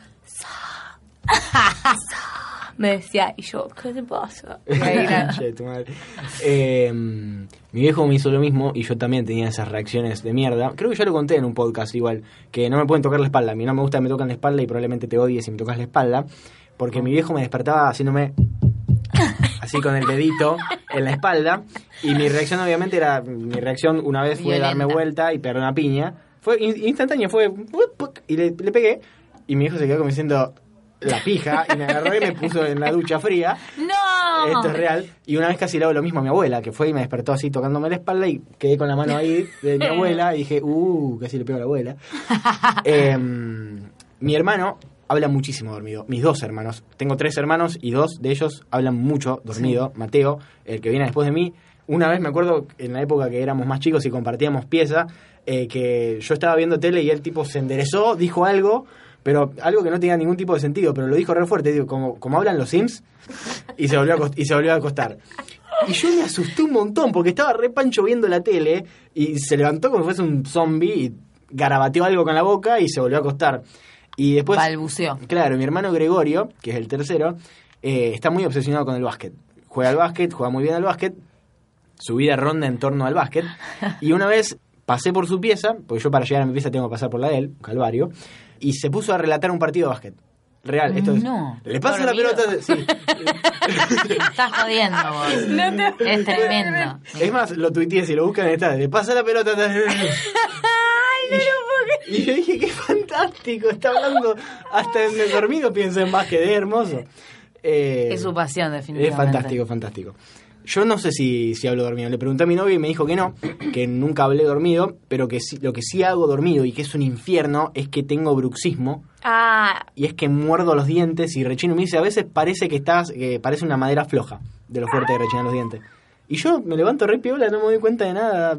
me decía, y yo, ¿qué te pasa? Che, tu madre. Em, mi viejo me hizo lo mismo y yo también tenía esas reacciones de mierda. Creo que ya lo conté en un podcast igual, que no me pueden tocar la espalda. A mí no me gusta que me tocan la espalda y probablemente te odie si me tocas la espalda, porque mi viejo me despertaba haciéndome así con el dedito en la espalda y mi reacción obviamente era, mi reacción una vez fue Violenta. darme vuelta y pegar una piña. Fue in- instantánea, fue y le, le pegué y mi viejo se quedó como diciendo la pija y me agarró y me puso en la ducha fría. ¡No! Esto es real. Y una vez casi le hago lo mismo a mi abuela, que fue y me despertó así tocándome la espalda y quedé con la mano ahí de mi abuela y dije, uh, casi le pego a la abuela. Em, mi hermano habla muchísimo dormido. Mis dos hermanos. Tengo tres hermanos y dos de ellos hablan mucho dormido. Mateo, el que viene después de mí. Una vez me acuerdo en la época que éramos más chicos y compartíamos pieza, eh, que yo estaba viendo tele y el tipo se enderezó, dijo algo, pero algo que no tenía ningún tipo de sentido, pero lo dijo re fuerte, digo, como, como hablan los Sims, y se volvió a, y se volvió a acostar. Y yo me asusté un montón porque estaba re pancho viendo la tele y se levantó como si fuese un zombie y garabateó algo con la boca y se volvió a acostar. Y después, Balbuceó. claro, mi hermano Gregorio, que es el tercero, eh, está muy obsesionado con el básquet. juega al básquet, juega muy bien al básquet, su vida ronda en torno al básquet, y una vez pasé por su pieza, porque yo para llegar a mi pieza tengo que pasar por la de él, Calvario, y se puso a relatar un partido de básquet. Real, esto es. No. Le pasa la pelota. Sí. Estás jodiendo vos. Es tremendo. Es más, lo tuiteé, si lo buscan está, le pasa la pelota. Y yo dije, qué fantástico, está hablando hasta en el dormido, piensa en básquet, es hermoso. Eh, Es su pasión, Es definitivamente. fantástico, fantástico. Yo no sé si, si hablo dormido. Le pregunté a mi novio y me dijo que no, que nunca hablé dormido, pero que sí- lo que sí hago dormido y que es un infierno es que tengo bruxismo Ah, y es que muerdo los dientes y rechino. Me dice, a veces parece que estás, que parece una madera floja de lo fuerte de rechinar los dientes. Y yo me levanto re piola, no me doy cuenta de nada.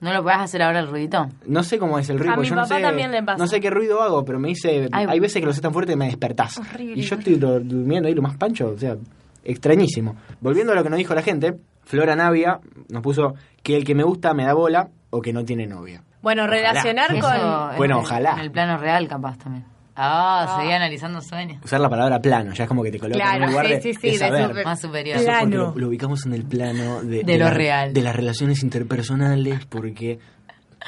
¿No lo podés hacer ahora el ruidito? No sé cómo es el ruido. A mi yo no papá sé, también le pasa. No sé qué ruido hago, pero me dice, Ay. hay veces que lo sé tan fuerte que me despertás. Horrible, y yo estoy do- durmiendo ahí lo más pancho, o sea, extrañísimo. Volviendo a lo que nos dijo la gente, Flora Navia nos puso que el que me gusta me da bola o que no tiene novia. bueno, Ojalá. relacionar Eso con... Bueno, en- ojalá. En el plano real, capaz también. Ah, seguía analizando sueños. Usar la palabra plano, ya es como que te coloca en Claro, un lugar sí, de, sí, sí, de saber. Más superior. Plano. lo, lo ubicamos en el plano de, De lo la- real. de las relaciones interpersonales, porque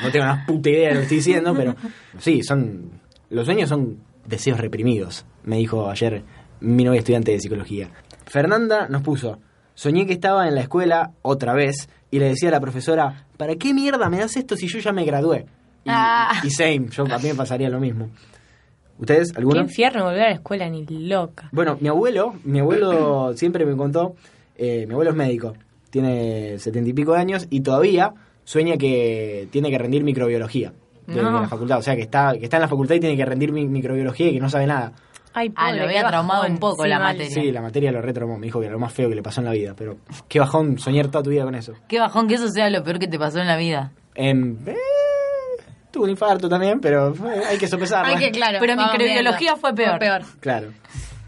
no tengo una puta idea de lo que estoy diciendo, pero sí, son los sueños son deseos reprimidos, me dijo ayer mi novia estudiante de psicología. Fernanda nos puso, soñé que estaba en la escuela otra vez y le decía a la profesora, ¿para qué mierda me das esto si yo ya me gradué? Y, Ah. y same, yo a mí me pasaría lo mismo. ¿Ustedes, Qué alguno? infierno volver a la escuela, ni loca. Bueno, mi abuelo, mi abuelo siempre me contó, eh, mi abuelo es médico, tiene setenta y pico de años y todavía sueña que tiene que rendir microbiología de, No. de la facultad, o sea que está, que está en la facultad y tiene que rendir mi- microbiología y que no sabe nada. Ay, Ah, lo había traumado bajón. un poco Sí, la materia. Sí, la materia lo retromó, me dijo que era lo más feo que le pasó en la vida, pero qué bajón soñar toda tu vida con eso. Qué bajón que eso sea lo peor que te pasó en la vida. Em, eh, tuve un infarto también, pero eh, hay que que claro. Pero microbiología fue peor. Claro.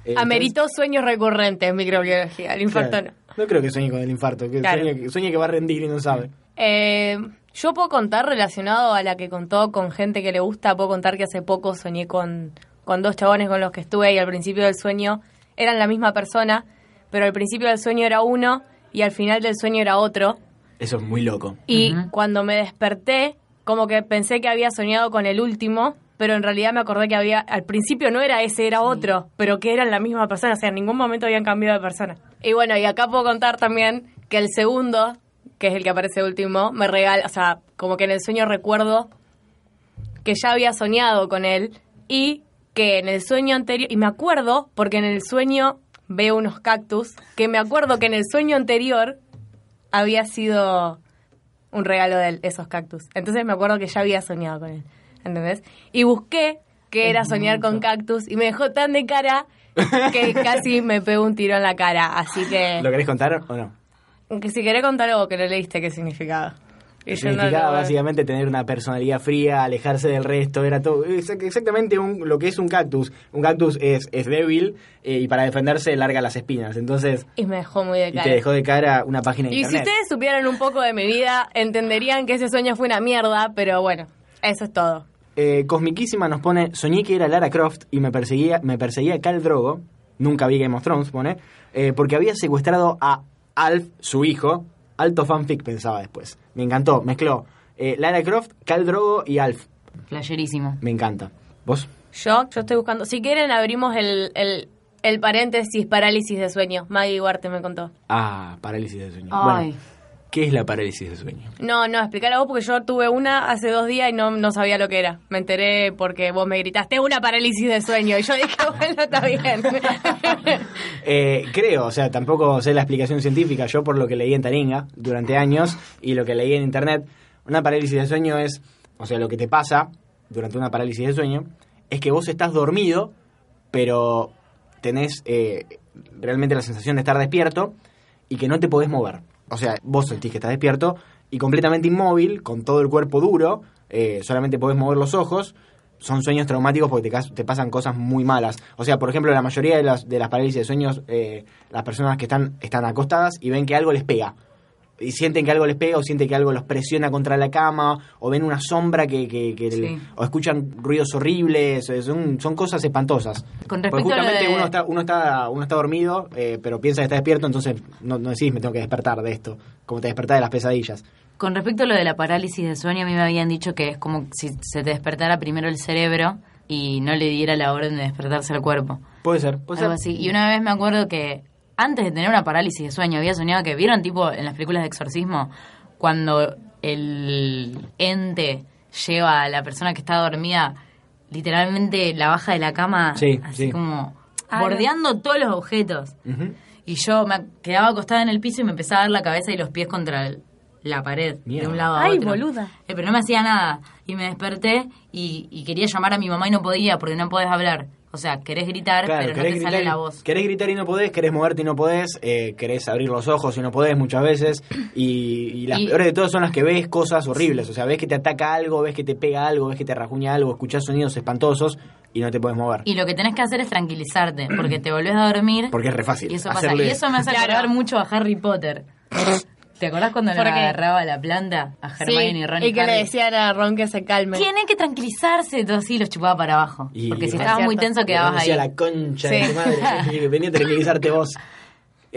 Eh, Ameritó sueños recurrentes, microbiología. El infarto claro. no. No creo que sueñe con el infarto, que Claro. sueñe, que sueñe que va a rendir y no sabe. Eh, yo puedo contar relacionado a la que contó con gente que le gusta, puedo contar que hace poco soñé con, con dos chabones con los que estuve y al principio del sueño eran la misma persona, pero al principio del sueño era uno y al final del sueño era otro. Eso es muy loco. Y cuando me desperté, como que pensé que había soñado con el último, pero en realidad me acordé que había, al principio no era ese, era otro, pero que eran la misma persona, o sea, en ningún momento habían cambiado de persona. Y bueno, y acá puedo contar también que el segundo, que es el que aparece último, me regala, o sea, como que en el sueño recuerdo que ya había soñado con él y que en el sueño anterior, y me acuerdo, porque en el sueño veo unos cactus, que me acuerdo que en el sueño anterior había sido un regalo de él, esos cactus. Entonces me acuerdo que ya había soñado con él, ¿entendés? Y busqué que era soñar con cactus y me dejó tan de cara que casi me pegó un tiro en la cara. Así que, ¿Lo querés contar o no? que si querés contar algo que no leíste, ¿qué significaba? Y no Significaba básicamente tener una personalidad fría, alejarse del resto, era todo exac- exactamente un- lo que es un cactus. Un cactus es, es débil eh, y para defenderse larga las espinas. Entonces, Y me dejó muy de y cara. te dejó de cara una página de Y si ustedes supieran un poco de mi vida, entenderían que ese sueño fue una mierda, pero bueno, eso es todo. Eh, Cosmiquísima nos pone, soñé que era Lara Croft y me perseguía, me perseguía Cal Drogo, nunca vi Game of Thrones, pone, eh, porque había secuestrado a Alf, su hijo, alto fanfic pensaba después. Me encantó, mezcló eh, Lara Croft, Cal Drogo y Alf. Flasherísimo. Me encanta. ¿Vos? Yo, yo estoy buscando. Si quieren, abrimos el, el, el paréntesis parálisis de sueño. Maggie Duarte me contó. Ah, parálisis de sueño. Ay. Bueno, ¿qué es la parálisis de sueño? No, no, explícala vos porque yo tuve una hace dos días y no, no sabía lo que era. Me enteré porque vos me gritaste una parálisis de sueño y yo dije, bueno, está bien. Eh, creo, o sea, tampoco sé la explicación científica. Yo, por lo que leí en Taringa durante años y lo que leí en internet, una parálisis de sueño es, o sea, lo que te pasa durante una parálisis de sueño es que vos estás dormido, pero tenés eh, realmente la sensación de estar despierto y que no te podés mover. O sea, vos sentís que estás despierto y completamente inmóvil, con todo el cuerpo duro, eh, solamente podés mover los ojos. Son sueños traumáticos porque te, te pasan cosas muy malas. O sea, por ejemplo, la mayoría de las, de las parálisis de sueños, eh, las personas que están, están acostadas y ven que algo les pega. Y sienten que algo les pega o sienten que algo los presiona contra la cama o ven una sombra que, que, que- Sí. o escuchan ruidos horribles son, son cosas espantosas Con Porque respecto a lo justamente de- uno está uno está uno está dormido eh, pero piensa que está despierto entonces no, no decís me tengo que despertar de esto como te despertás de las pesadillas Con respecto a lo de la parálisis de sueño, a mí me habían dicho que es como si se te despertara primero el cerebro y no le diera la orden de despertarse al cuerpo. puede ser puede Algo ser así. Y una vez me acuerdo que antes de tener una parálisis de sueño había soñado que vieron tipo en las películas de exorcismo cuando el ente lleva a la persona que está dormida literalmente la baja de la cama Sí, así sí. como Ah, bordeando todos los objetos. Y yo me quedaba acostada en el piso y me empezaba a dar la cabeza y los pies contra el- la pared Mierda. de un lado a Ay, otro. boluda. Eh, pero no me hacía nada. Y me desperté y, y quería llamar a mi mamá y no podía porque no podés hablar. O sea, querés gritar, Claro, pero no te gritar, sale y- la voz. querés gritar y no podés, querés moverte y no podés, eh, querés abrir los ojos y no podés muchas veces. Y, y las Y- peores de todas son las que ves cosas horribles. O sea, ves que te ataca algo, ves que te pega algo, ves que te rajuña algo, escuchás sonidos espantosos y no te podés mover. Y lo que tenés que hacer es tranquilizarte, porque te volvés a dormir Porque es re fácil. y eso pasa. Y eso me hace Claro. acordar mucho a Harry Potter. ¿Te acordás cuando le agarraba la planta a Hermione Sí, y Ron y que le decían a Ron que se calme. Tiene que tranquilizarse, todo así los chupaba para abajo. Y- porque si Es estabas muy tenso quedabas ahí. decía la concha de tu madre. venía a tranquilizarte vos.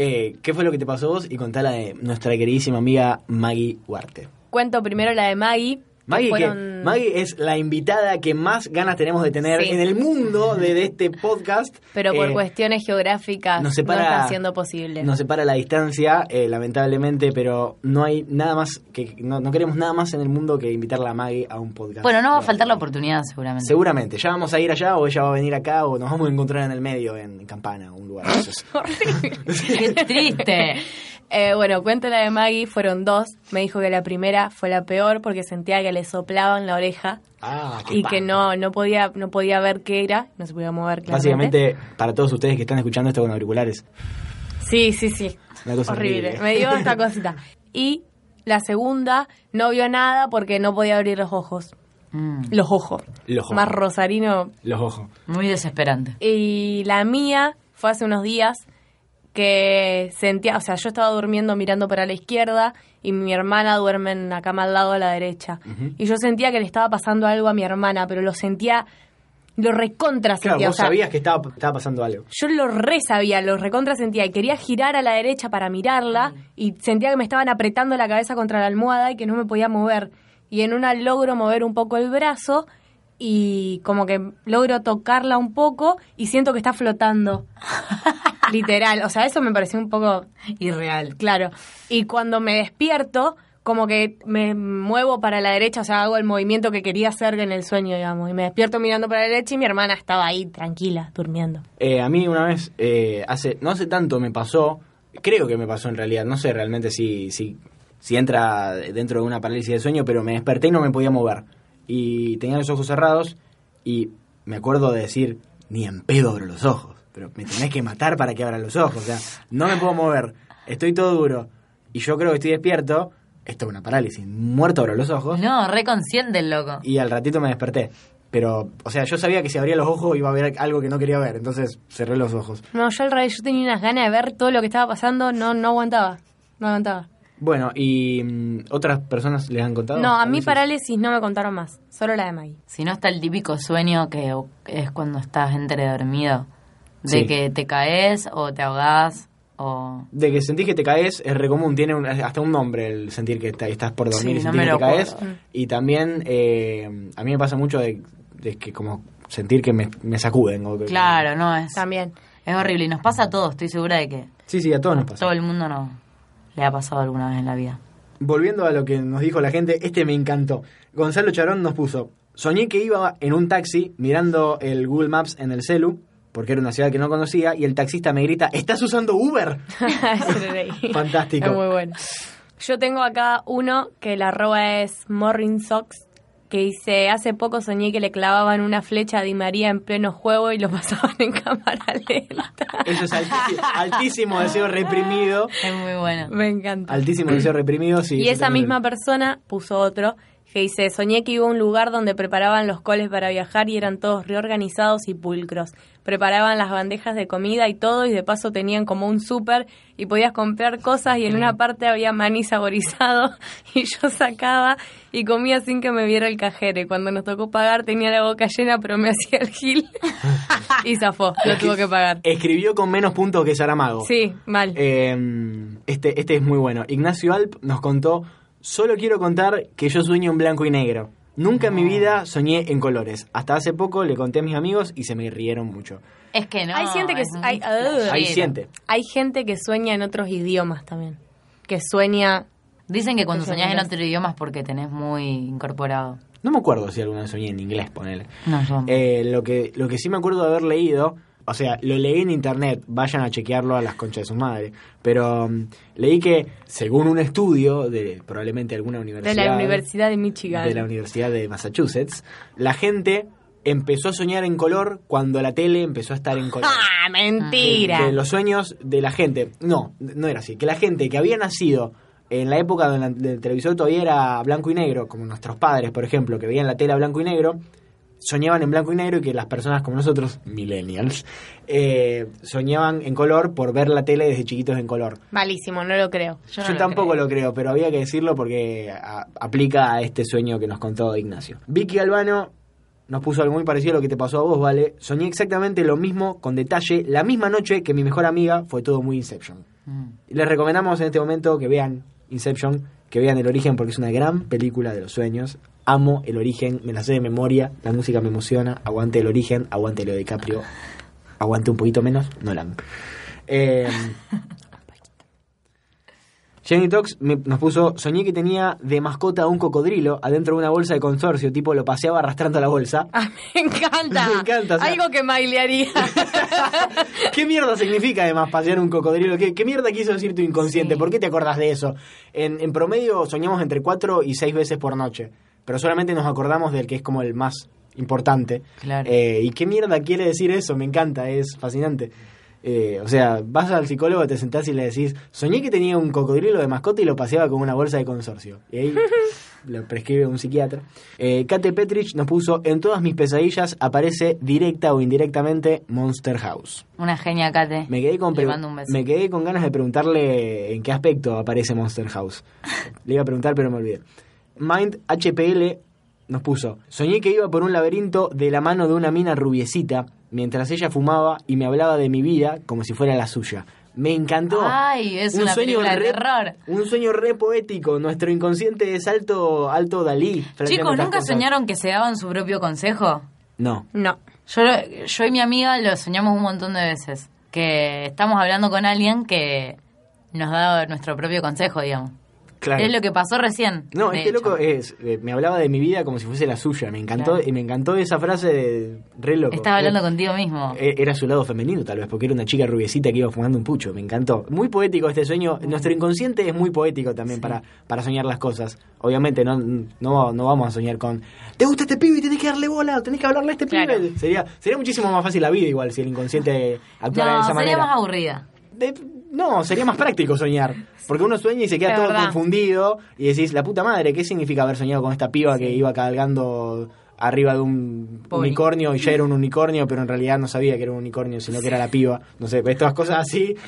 Eh, ¿Qué fue lo que te pasó vos? Y contala de nuestra queridísima amiga Maggie Huarte. Cuento primero la de Maggie. Maggie, que- Maggie es la invitada que más ganas tenemos de tener Sí. en el mundo de, de este podcast. Pero por Eh, cuestiones geográficas nos separa- no está siendo posible. Nos separa la distancia, eh, lamentablemente, pero no hay nada más que no, no queremos nada más en el mundo que invitarla a Maggie a un podcast. Bueno, no va a faltar la oportunidad seguramente. Seguramente, ya vamos a ir allá o ella va a venir acá o nos vamos a encontrar en el medio, en Campana, un lugar. Qué triste. Eh, bueno, cuento la de Maggie, fueron dos. Me dijo que la primera fue la peor porque sentía que le soplaban la oreja Ah, qué y que no no podía no podía ver qué era, no se podía mover claramente. Básicamente, para todos ustedes que están escuchando esto con auriculares, Sí, sí, sí. una cosa horrible. horrible. Me dio esta cosita. Y la segunda no vio nada porque no podía abrir los ojos. Mm, Los ojos. Los ojos. Más rosarino. Los ojos. muy desesperante. Y la mía fue hace unos días que sentía, o sea, yo estaba durmiendo mirando para la izquierda y mi hermana duerme en la cama al lado a la derecha. Y yo sentía que le estaba pasando algo a mi hermana, pero lo sentía, lo recontra Claro, sentía. vos o sea, sabías que estaba, estaba pasando algo. yo lo re sabía, lo recontra sentía y quería girar a la derecha para mirarla y sentía que me estaban apretando la cabeza contra la almohada y que no me podía mover. Y en una logro mover un poco el brazo y como que logro tocarla un poco y siento que está flotando. Literal, o sea, eso me pareció un poco Irreal. claro. Y cuando me despierto, como que me muevo para la derecha, o sea, hago el movimiento que quería hacer en el sueño, digamos. Y me despierto mirando para la derecha y mi hermana estaba ahí tranquila, durmiendo. Eh, a mí una vez, eh, hace no hace tanto me pasó, creo que me pasó en realidad, no sé realmente si, si, si entra dentro de una parálisis de sueño, pero me desperté y no me podía mover. Y tenía los ojos cerrados y me acuerdo de decir, ni en pedo abro los ojos, pero me tenés que matar para que abra los ojos, o sea, no me puedo mover, estoy todo duro. Y yo creo que estoy despierto, esto es una parálisis, muerto abro los ojos No, re consciente el loco. y al ratito me desperté. Pero, o sea, yo sabía que si abría los ojos iba a ver algo que no quería ver, entonces cerré los ojos. No, yo al revés, yo tenía unas ganas de ver todo lo que estaba pasando, no, no aguantaba, no aguantaba. Bueno, ¿y mm, otras personas les han contado? No, a mí veces? parálisis no me contaron más, solo la de Maggie. Si no está el típico sueño que es cuando estás entre dormido, de Sí. que te caes o te ahogás o... De que sentís que te caes es re común, tiene un- hasta un nombre el sentir que está- estás por dormir Sí, y no sentir me que lo te caes. acuerdo. Y también eh, a mí me pasa mucho de, de que como sentir que me, me sacuden. o que- Claro, no, es, También. es horrible. Y nos pasa a todos, estoy segura de que Sí, sí, a todos nos pasa. todo el mundo no le ha pasado alguna vez en la vida. Volviendo a lo que nos dijo la gente, este me encantó. Gonzalo Charón nos puso, soñé que iba en un taxi mirando el Google Maps en el celu, porque era una ciudad que no conocía, y el taxista me grita, ¿estás usando Uber? Fantástico. Es muy bueno. Yo tengo acá uno que la arroba es Morrin Sox, que dice, hace poco soñé que le clavaban una flecha a Di María en pleno juego y lo pasaban en cámara lenta. Eso es altísimo, altísimo deseo reprimido. Es muy bueno. Me encanta. Altísimo deseo reprimido, sí. y esa también misma persona puso otro que dice, soñé que iba a un lugar donde preparaban los coles para viajar y eran todos reorganizados y pulcros. Preparaban las bandejas de comida y todo y de paso tenían como un súper y podías comprar cosas y en una parte había maní saborizado y yo sacaba y comía sin que me viera el cajero y cuando nos tocó pagar tenía la boca llena pero me hacía el gil y zafó, lo tuvo que pagar. Escribió con menos puntos que Saramago. Sí, mal. Eh, este, este es muy bueno. Ignacio Alp nos contó, solo quiero contar que yo sueño en blanco y negro. Nunca en mi vida soñé en colores. Hasta hace poco le conté a mis amigos y se me rieron mucho. Es que no. Hay gente que es s- hay- muy uh, flashero. Hay siente. Hay gente que sueña en otros idiomas también. Que sueña... Dicen que cuando soñás en otro idioma es porque tenés muy incorporado. No me acuerdo si alguna vez soñé en inglés, ponele. No, yo. Eh, lo, que, lo que sí me acuerdo de haber leído, o sea, lo leí en internet, vayan a chequearlo a las conchas de su madre, pero mm, leí que, según un estudio de probablemente alguna De universidad... la Universidad de Michigan. de la Universidad de Massachusetts, la gente empezó a soñar en color cuando la tele empezó a estar en color. ¡Ah, mentira! De los sueños de la gente. No, no era así. Que la gente que había nacido en la época donde el televisor todavía era blanco y negro, como nuestros padres, por ejemplo, que veían la tele a blanco y negro, soñaban en blanco y negro y que las personas como nosotros, millennials, eh, soñaban en color por ver la tele desde chiquitos en color. Malísimo, no lo creo. Yo Yo, no lo tampoco creo. lo creo, pero había que decirlo porque a- aplica a este sueño que nos contó Ignacio. Vicky Albano nos puso algo muy parecido a lo que te pasó a vos, ¿vale? Soñé exactamente lo mismo, con detalle, la misma noche que mi mejor amiga, fue todo muy Inception. Mm. Les recomendamos en este momento que vean Inception, que vean El Origen, porque es una gran película de los sueños. Amo El Origen, me la sé de memoria, la música me emociona, aguante El Origen, aguante Leo DiCaprio, aguante un poquito menos, Nolan. Eh, Jenny Tox me- nos puso, soñé que tenía de mascota un cocodrilo adentro de una bolsa de consorcio, tipo lo paseaba arrastrando la bolsa. Ah, me encanta. Me encanta, o sea- Algo que bailaría. ¿Qué mierda significa además pasear un cocodrilo? ¿Qué, qué mierda quiso decir tu inconsciente? Sí. ¿Por qué te acordás de eso? En, en promedio soñamos entre 4 y 6 veces por noche, pero solamente nos acordamos del que es como el más importante. Claro. Eh, ¿Y qué mierda quiere decir eso? Me encanta, es fascinante. Eh, o sea, vas al psicólogo, te sentás y le decís, soñé que tenía un cocodrilo de mascota y lo paseaba con una bolsa de consorcio. Y ahí lo prescribe un psiquiatra. Eh, Kate Petrich nos puso, en todas mis pesadillas aparece directa o indirectamente Monster House. Una genia, Kate. Me quedé, con me quedé con ganas de preguntarle en qué aspecto aparece Monster House. Le iba a preguntar, pero me olvidé. Mind HPL nos puso: Soñé que iba por un laberinto de la mano de una mina rubiecita mientras ella fumaba y me hablaba de mi vida como si fuera la suya. Me encantó. Ay, es una película de terror. Un sueño re poético. Nuestro inconsciente es alto, alto Dalí. Chicos, ¿nunca cosas. soñaron que se daban su propio consejo? No. No. Yo, lo- yo y mi amiga lo soñamos un montón de veces. Que estamos hablando con alguien que nos da nuestro propio consejo, digamos. Claro. Es lo que pasó recién. No, este hecho. loco es, eh, me hablaba de mi vida como si fuese la suya. Me encantó Claro. y me encantó esa frase de re loco. Estaba hablando contigo mismo. eh, Era su lado femenino, tal vez, porque era una chica rubiecita que iba fumando un pucho. Me encantó. Muy poético este sueño. Nuestro inconsciente es muy poético también para, para soñar las cosas. Obviamente, no, no, no vamos a soñar con. ¿Te gusta este pibe y tenés que darle bola? ¿Tenés que hablarle a este Claro. pibe? Sería, sería muchísimo más fácil la vida, igual, si el inconsciente actuara de esa sería manera. más aburrida. De- no, sería más práctico soñar. Porque uno sueña y se queda Es todo verdad. confundido y decís, la puta madre, ¿qué significa haber soñado con esta piba que iba cabalgando arriba de un unicornio y ya era un unicornio, pero en realidad no sabía que era un unicornio, sino que era la piba? No sé, todas cosas así.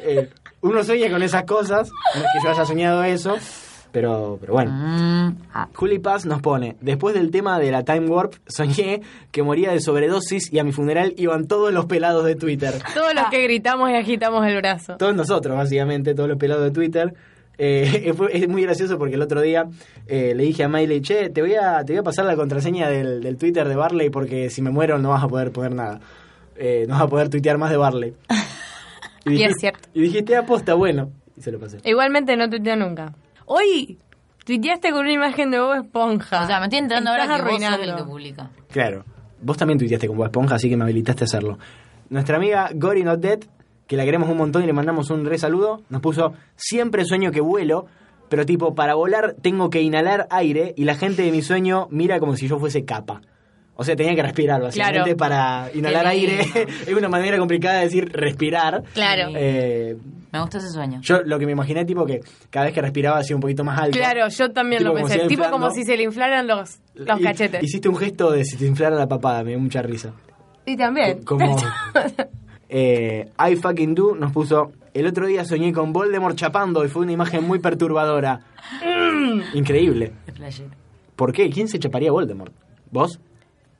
Eh, uno sueña con esas cosas, no es que yo haya soñado eso, pero, pero bueno. Mm, ah, Juli Paz nos pone, después del tema de la Time Warp, soñé que moría de sobredosis y a mi funeral iban todos los pelados de Twitter. Todos los que gritamos y agitamos el brazo. Todos nosotros, básicamente, todos los pelados de Twitter. Eh, fue- es muy gracioso porque el otro día eh, le dije a Miley, che, te voy a, te voy a pasar la contraseña del, del Twitter de Barley porque si me muero no vas a poder poner nada. Eh, no vas a poder tuitear más de Barley. Y, Y es cierto. y dijiste, aposta, bueno. Y se lo pasé. Igualmente no tuiteo nunca. Hoy tuiteaste con una imagen de Bob Esponja. o sea, me estoy enterando ahora que vos sos el arruinando. que publica. Claro. Vos también tuiteaste con Bob Esponja, así que me habilitaste a hacerlo. Nuestra amiga Gory Not Dead, que la queremos un montón y le mandamos un re saludo, nos puso, siempre sueño que vuelo, pero tipo, para volar tengo que inhalar aire y la gente de mi sueño mira como si yo fuese capa. O sea, tenía que respirar, básicamente, Claro. para inhalar aire. es una manera complicada de decir respirar. Claro. Eh, Me gusta ese sueño. Yo lo que me imaginé, tipo, que cada vez que respiraba hacía un poquito más alto. Claro, yo también Tipo lo como pensé. si Tipo inflando. como si se le inflaran los, los Y- cachetes. Hiciste un gesto de si te inflara la papada, me dio mucha risa. Y también. Como eh, I fucking do nos puso el otro día soñé con Voldemort chapando y fue una imagen muy perturbadora. Increíble. De flashero. ¿Por qué? ¿Quién se chaparía a Voldemort? ¿Vos?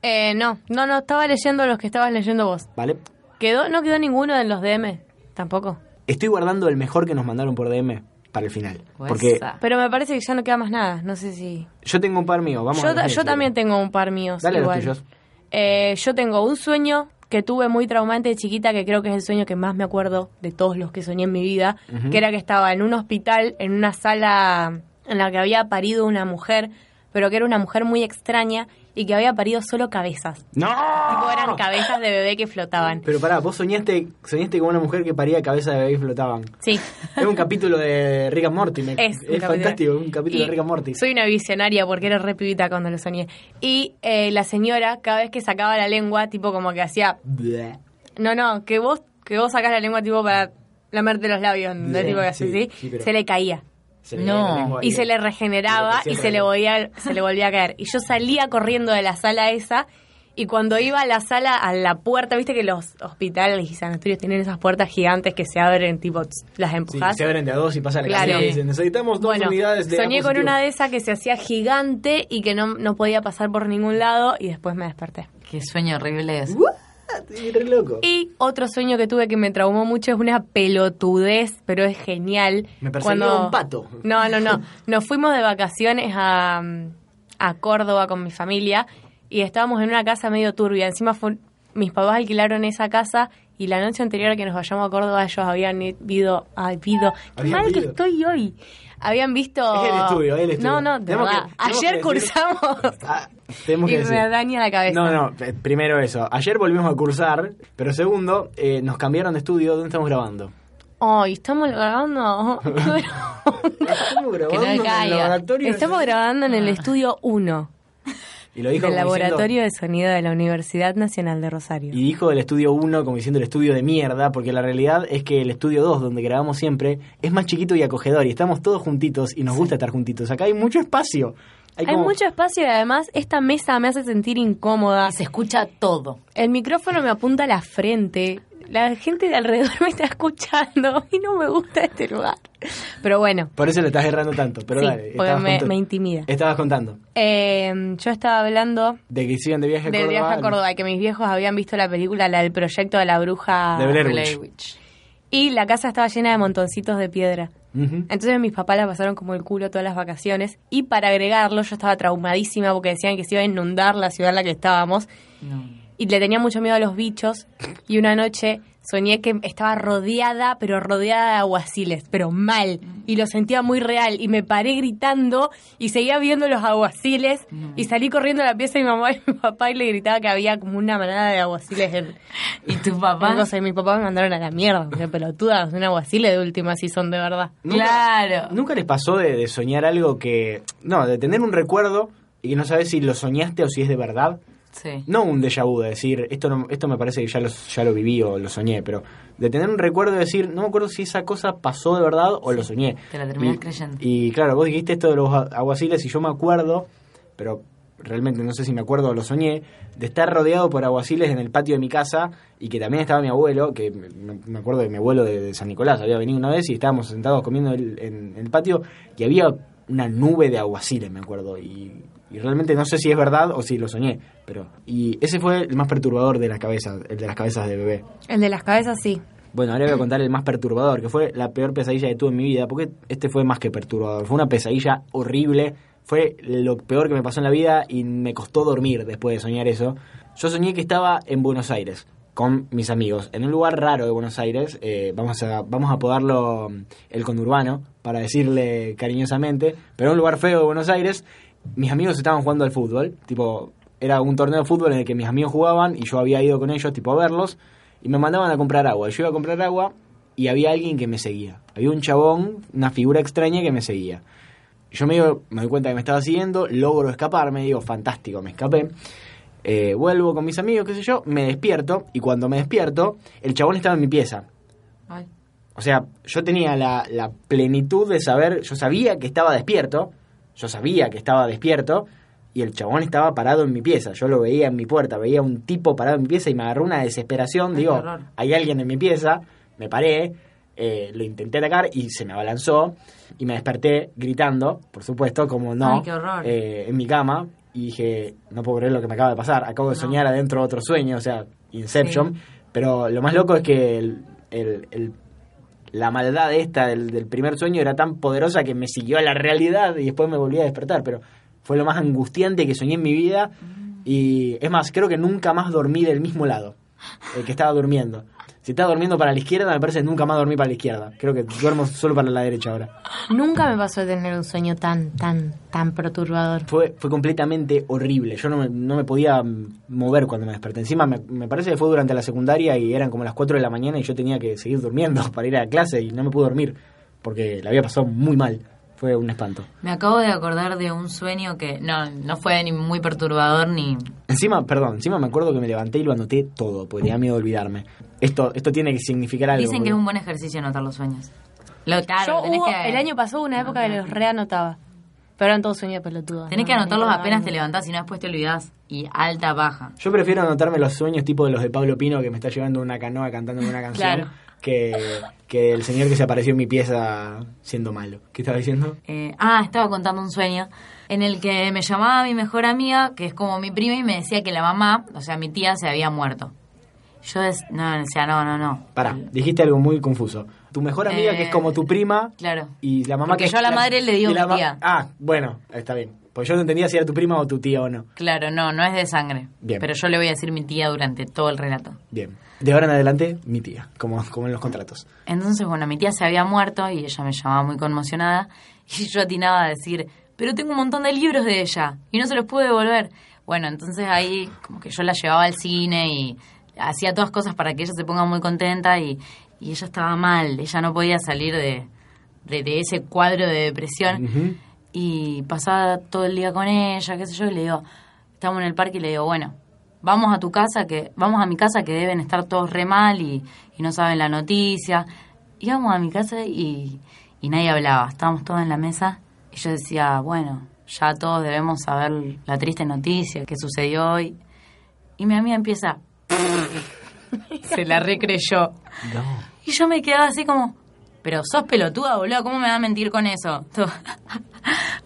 Eh, no, no, no, estaba leyendo los que estabas leyendo vos. ¿Vale? ¿Quedó, ¿No quedó ninguno en los DM? Tampoco. Estoy guardando el mejor que nos mandaron por DM para el final. Porque Huesa. Pero me parece que ya no queda más nada. No sé si. yo tengo un par mío. Vamos Yo, a yo es también tengo un par míos. Dale igual. los tuyos. Eh, yo tengo un sueño que tuve muy traumante de chiquita, que creo que es el sueño que más me acuerdo de todos los que soñé en mi vida, que era que estaba en un hospital, en una sala en la que había parido una mujer, pero que era una mujer muy extraña y que había parido solo cabezas. ¡No! Tipo, eran cabezas de bebé que flotaban. Pero pará, vos soñaste, soñaste con una mujer que paría cabeza de bebé y flotaban. Sí. Es un capítulo de Rick and Morty. me- Es, un capítulo. fantástico, un capítulo Y de Rick and Morty. Soy una visionaria porque era re pibita cuando lo soñé. Y eh, la señora, cada vez que sacaba la lengua, tipo como que hacía... Bleh. No, no, que vos que vos sacás la lengua tipo para lamerte los labios, ¿no? Tipo que así, sí, ¿sí? sí, pero- Se le caía. Se le No. Y se le regeneraba y se le, volvía, se le volvía a caer. Y yo salía corriendo de la sala esa y cuando iba a la sala, a la puerta, viste que los hospitales y sanatorios tienen esas puertas gigantes que se abren, tipo, tss, las Sí, empujás. se abren de a dos y pasa la Claro. y dicen, necesitamos dos bueno, unidades de soñé con positivo". una de esas que se hacía gigante y que no, no podía pasar por ningún lado y después me desperté. Qué sueño horrible es. What? Qué re loco. Y otro sueño que tuve que me traumó mucho es una pelotudez, pero es genial. Me perseguía un pato. No, no, no. Nos fuimos de vacaciones a, a Córdoba con mi familia y estábamos en una casa medio turbia. Encima fue, mis papás alquilaron esa casa y la noche anterior a que nos vayamos a Córdoba ellos habían visto... Ay, vido. Qué mal que ido. estoy hoy. Habían visto... Es el estudio, es el estudio. No, no, de verdad. que- Ayer cursamos Ah, tenemos y que decir. me daña la cabeza. No, no, eh, primero eso. Ayer volvimos a cursar, pero segundo, eh, nos cambiaron de estudio. ¿Dónde estamos grabando? Ay, estamos grabando. Estamos grabando en el laboratorio. Estamos grabando en el estudio 1 Y lo dijo del diciendo- Laboratorio de Sonido de la Universidad Nacional de Rosario. Y dijo del estudio 1 como diciendo el estudio de mierda, porque la realidad es que el estudio 2, donde grabamos siempre, es más chiquito y acogedor y estamos todos juntitos y nos gusta estar juntitos. Acá hay mucho espacio. Hay, mucho espacio y además esta mesa me hace sentir incómoda. Y se escucha todo. El micrófono me apunta a la frente. La gente de alrededor me está escuchando y no me gusta este lugar. Pero bueno, Por eso le estás errando tanto, pero sí, dale. porque me, me intimida. Estabas contando Eh, yo estaba hablando de que sigan de viaje a del Córdoba. viaje a Córdoba y que mis viejos habían visto la película, la del proyecto de la bruja. De Blair Blair. Witch. Y la casa estaba llena de montoncitos de piedra. Entonces mis papás la pasaron como el culo todas las vacaciones. Y para agregarlo, yo estaba traumadísima porque decían que se iba a inundar la ciudad en la que estábamos. No. Y le tenía mucho miedo a los bichos. Y una noche soñé que estaba rodeada, pero rodeada de aguaciles, pero mal. Y lo sentía muy real. Y me paré gritando y seguía viendo los aguaciles. Y salí corriendo a la pieza de mi mamá y mi papá y le gritaba que había como una manada de aguaciles en, ¿Y tu papá? Y mi papá me mandaron a la mierda. Porque pelotudas, un aguacile de última si son de verdad. Nunca- Claro. ¿Nunca les pasó de, de soñar algo que... No, de tener un recuerdo y que no sabes si lo soñaste o si es de verdad? Sí. No un déjà vu, de decir, esto no, esto me parece que ya lo, ya lo viví o lo soñé, pero de tener un recuerdo y decir, no me acuerdo si esa cosa pasó de verdad o lo soñé. Te la terminás Y- creyendo. Y claro, vos dijiste esto de los aguaciles y yo me acuerdo, pero realmente no sé si me acuerdo o lo soñé, de estar rodeado por aguaciles en el patio de mi casa y que también estaba mi abuelo, que me, me acuerdo de mi abuelo de, de San Nicolás, había venido una vez y estábamos sentados comiendo el- en, en el patio y había una nube de aguaciles, me acuerdo, y, y realmente no sé si es verdad o si lo soñé, pero... Y ese fue el más perturbador de las cabezas, el de las cabezas de bebé. El de las cabezas sí. Bueno, ahora voy a contar el más perturbador, que fue la peor pesadilla que tuve en mi vida, porque este fue más que perturbador. Fue una pesadilla horrible, fue lo peor que me pasó en la vida y me costó dormir después de soñar eso. Yo soñé que estaba en Buenos Aires con mis amigos, en un lugar raro de Buenos Aires, eh, vamos, a, vamos a apodarlo mm, el conurbano, para decirle cariñosamente, pero un lugar feo de Buenos Aires, mis amigos estaban jugando al fútbol, tipo, era un torneo de fútbol en el que mis amigos jugaban y yo había ido con ellos, tipo, a verlos, y me mandaban a comprar agua. Yo iba a comprar agua y había alguien que me seguía. Había un chabón, una figura extraña que me seguía. Yo me, digo- me doy cuenta que me estaba siguiendo, logro escaparme, digo, fantástico, me escapé. Eh, vuelvo con mis amigos, qué sé yo, me despierto y cuando me despierto, el chabón estaba en mi pieza. Ay. O sea, yo tenía la, la plenitud de saber, yo sabía que estaba despierto, yo sabía que estaba despierto, y el chabón estaba parado en mi pieza. Yo lo veía en mi puerta, veía un tipo parado en mi pieza y me agarró una desesperación. Digo, horror. hay alguien en mi pieza, me paré, eh, lo intenté atacar y se me abalanzó y me desperté gritando, por supuesto, como no, Ay, qué horror. eh, en mi cama y dije, no puedo creer lo que me acaba de pasar, acabo de No. soñar adentro de otro sueño, o sea, Inception, pero lo más loco es que el- el- el- la maldad esta del, del primer sueño era tan poderosa que me siguió a la realidad y después me volví a despertar, pero fue lo más angustiante que soñé en mi vida y es más, creo que nunca más dormí del mismo lado, el que estaba durmiendo. Si estaba durmiendo para la izquierda, me parece que nunca más dormí para la izquierda. Creo que duermo solo para la derecha ahora. Nunca me pasó de tener un sueño tan, tan, tan perturbador. Fue, fue completamente horrible. Yo no me, no me podía mm, mover cuando me desperté. Encima me, me parece que fue durante la secundaria y eran como las 4 de la mañana y yo tenía que seguir durmiendo para ir a la clase y no me pude dormir porque la había pasado muy mal. Fue un espanto. Me acabo de acordar de un sueño que no, no fue ni muy perturbador ni... Encima, perdón, encima me acuerdo que me levanté y lo anoté todo, porque tenía miedo de olvidarme. Esto, esto tiene que significar algo. Dicen que es un buen ejercicio anotar los sueños. Lo, claro, Yo tenés hubo- que, el año pasado hubo una época que los reanotaba. Pero eran todos sueños pelotudos. tenés no, que anotarlos no, apenas no. te levantás y no después te olvidás. Y alta baja. Yo prefiero anotarme los sueños tipo de los de Pablo Pino que me está llevando una canoa cantando una canción Claro. Que, que el señor que se apareció en mi pieza siendo malo. ¿Qué estaba diciendo? Eh, ah, estaba contando un sueño en el que me llamaba mi mejor amiga, que es como mi prima, y me decía que la mamá, o sea, mi tía, se había muerto. Yo des- no, decía, no, no, no. Pará, dijiste algo muy confuso. Tu mejor amiga que es Eh, como tu prima Claro. y la mamá Porque que es yo a la la- madre le digo mi tía. Ah, bueno, está bien. Pues yo no entendía si era tu prima o tu tía o no. Claro, no, no es de sangre. Bien. Pero yo le voy a decir mi tía durante todo el relato. Bien. De ahora en adelante, mi tía, como, como en los contratos. Entonces, bueno, mi tía se había muerto y ella me llamaba muy conmocionada y yo atinaba a decir, pero tengo un montón de libros de ella y no se los pude devolver. Bueno, entonces ahí como que yo la llevaba al cine y hacía todas cosas para que ella se ponga muy contenta y, y ella estaba mal, ella no podía salir de, de, de ese cuadro de depresión Ujú. Y pasaba todo el día con ella, qué sé yo, y le digo, estamos en el parque y le digo, bueno, vamos a tu casa, que vamos a mi casa que deben estar todos re mal y, y no saben la noticia. Y vamos a mi casa y, y nadie hablaba, estábamos todos en la mesa y yo decía, bueno, ya todos debemos saber la triste noticia que sucedió hoy. Y mi amiga empieza, se la recreyó. No. Y yo me quedaba así como, pero sos pelotuda, boludo, ¿cómo me va a mentir con eso?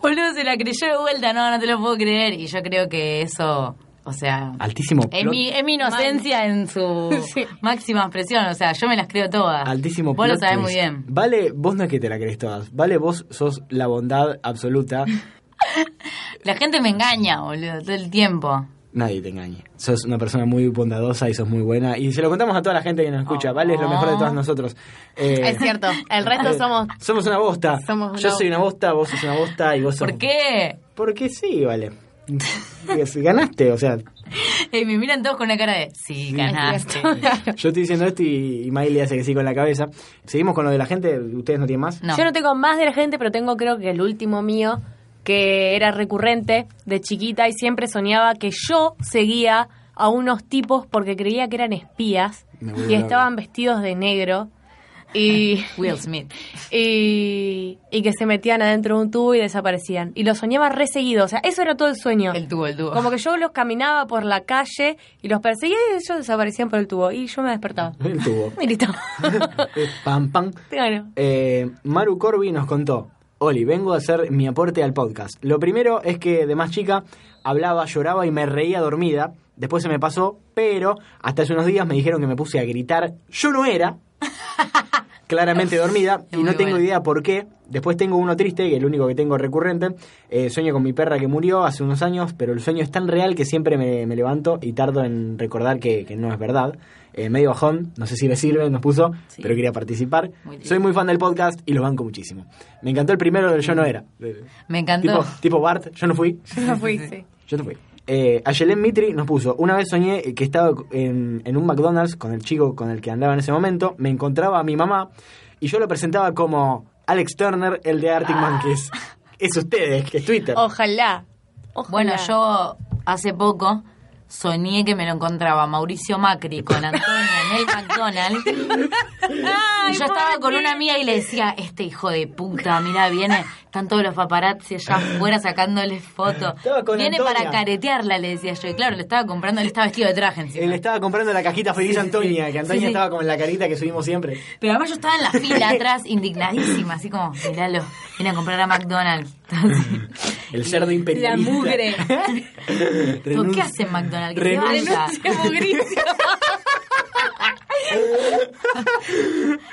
Boludo, se la creyó de vuelta, no, no te lo puedo creer. Y yo creo que eso, o sea, Altísimo es plot- mi, es mi inocencia en su Sí. máxima expresión, o sea, yo me las creo todas. Altísimo Vos lo sabés twist. muy bien. Vale, vos no es que te la crees todas. Vale, vos sos la bondad absoluta. La gente me engaña, boludo, todo el tiempo. Nadie te engañe. Sos una persona muy bondadosa y sos muy buena. Y se lo contamos a toda la gente que nos escucha. Vale, es lo mejor de todos nosotros. Eh, Es cierto, el resto eh, somos... Somos una bosta. Somos una Yo soy una bosta, vos sos una bosta y vos sos... ¿Por qué? Porque sí, vale. Ganaste, o sea, Y me miran todos con una cara de, sí, ganaste. yo estoy diciendo esto y, y Miley hace que sí con la cabeza. Seguimos con lo de la gente, ustedes no tienen más. No. Yo no tengo más de la gente, pero tengo creo que el último mío, que era recurrente de chiquita y siempre soñaba que yo seguía a unos tipos porque creía que eran espías y estaban vestidos de negro y, Will Smith. y, y que se metían adentro de un tubo y desaparecían. Y lo soñaba re seguido, o sea, eso era todo el sueño. El tubo, el tubo. Como que yo los caminaba por la calle y los perseguía y ellos desaparecían por el tubo y yo me despertaba. El tubo. Y listo. Eh, pam, pam. Claro. Eh, Maru Corby nos contó, Oli, vengo a hacer mi aporte al podcast. Lo primero es que de más chica hablaba, lloraba y me reía dormida. Después se me pasó, pero hasta hace unos días me dijeron que me puse a gritar. Yo no era. Claramente dormida y no tengo bueno. idea por qué. Después tengo uno triste, que es el único que tengo recurrente. Eh, sueño con mi perra que murió hace unos años, pero el sueño es tan real que siempre me, me levanto y tardo en recordar que, que no es verdad. Eh, medio bajón, no sé si le sirve, nos puso, Sí. pero quería participar. Muy. Soy muy fan del podcast y los banco muchísimo. Me encantó el primero del Yo no era. Me encantó. Tipo, tipo Bart, yo no fui. No fui, sí. Yo no fui. Eh, Ayelen Mitri nos puso, una vez soñé que estaba en, en un McDonald's con el chico con el que andaba en ese momento, me encontraba a mi mamá y yo lo presentaba como Alex Turner, el de Arctic Monkeys. Es ustedes, que es Twitter. Ojalá. Ojalá. Bueno, yo hace poco soñé que me lo encontraba Mauricio Macri con Antonia en el McDonald's. y yo estaba con una amiga y le decía, este hijo de puta, mira, viene, están todos los paparazzi allá afuera sacándoles fotos. Con Viene Antonia. para caretearla, le decía yo. Y claro, le estaba comprando, él estaba vestido de traje encima. Él estaba comprando la cajita feliz Antonia, que Antonia Sí, sí. estaba como en la carita que subimos siempre. Pero además yo estaba en la fila atrás, indignadísima, así como, miralo, viene a comprar a McDonald's. El cerdo imperialista. La mugre. ¿Qué hace McDonald's? Que se Renuncia. vaya. Renuncia.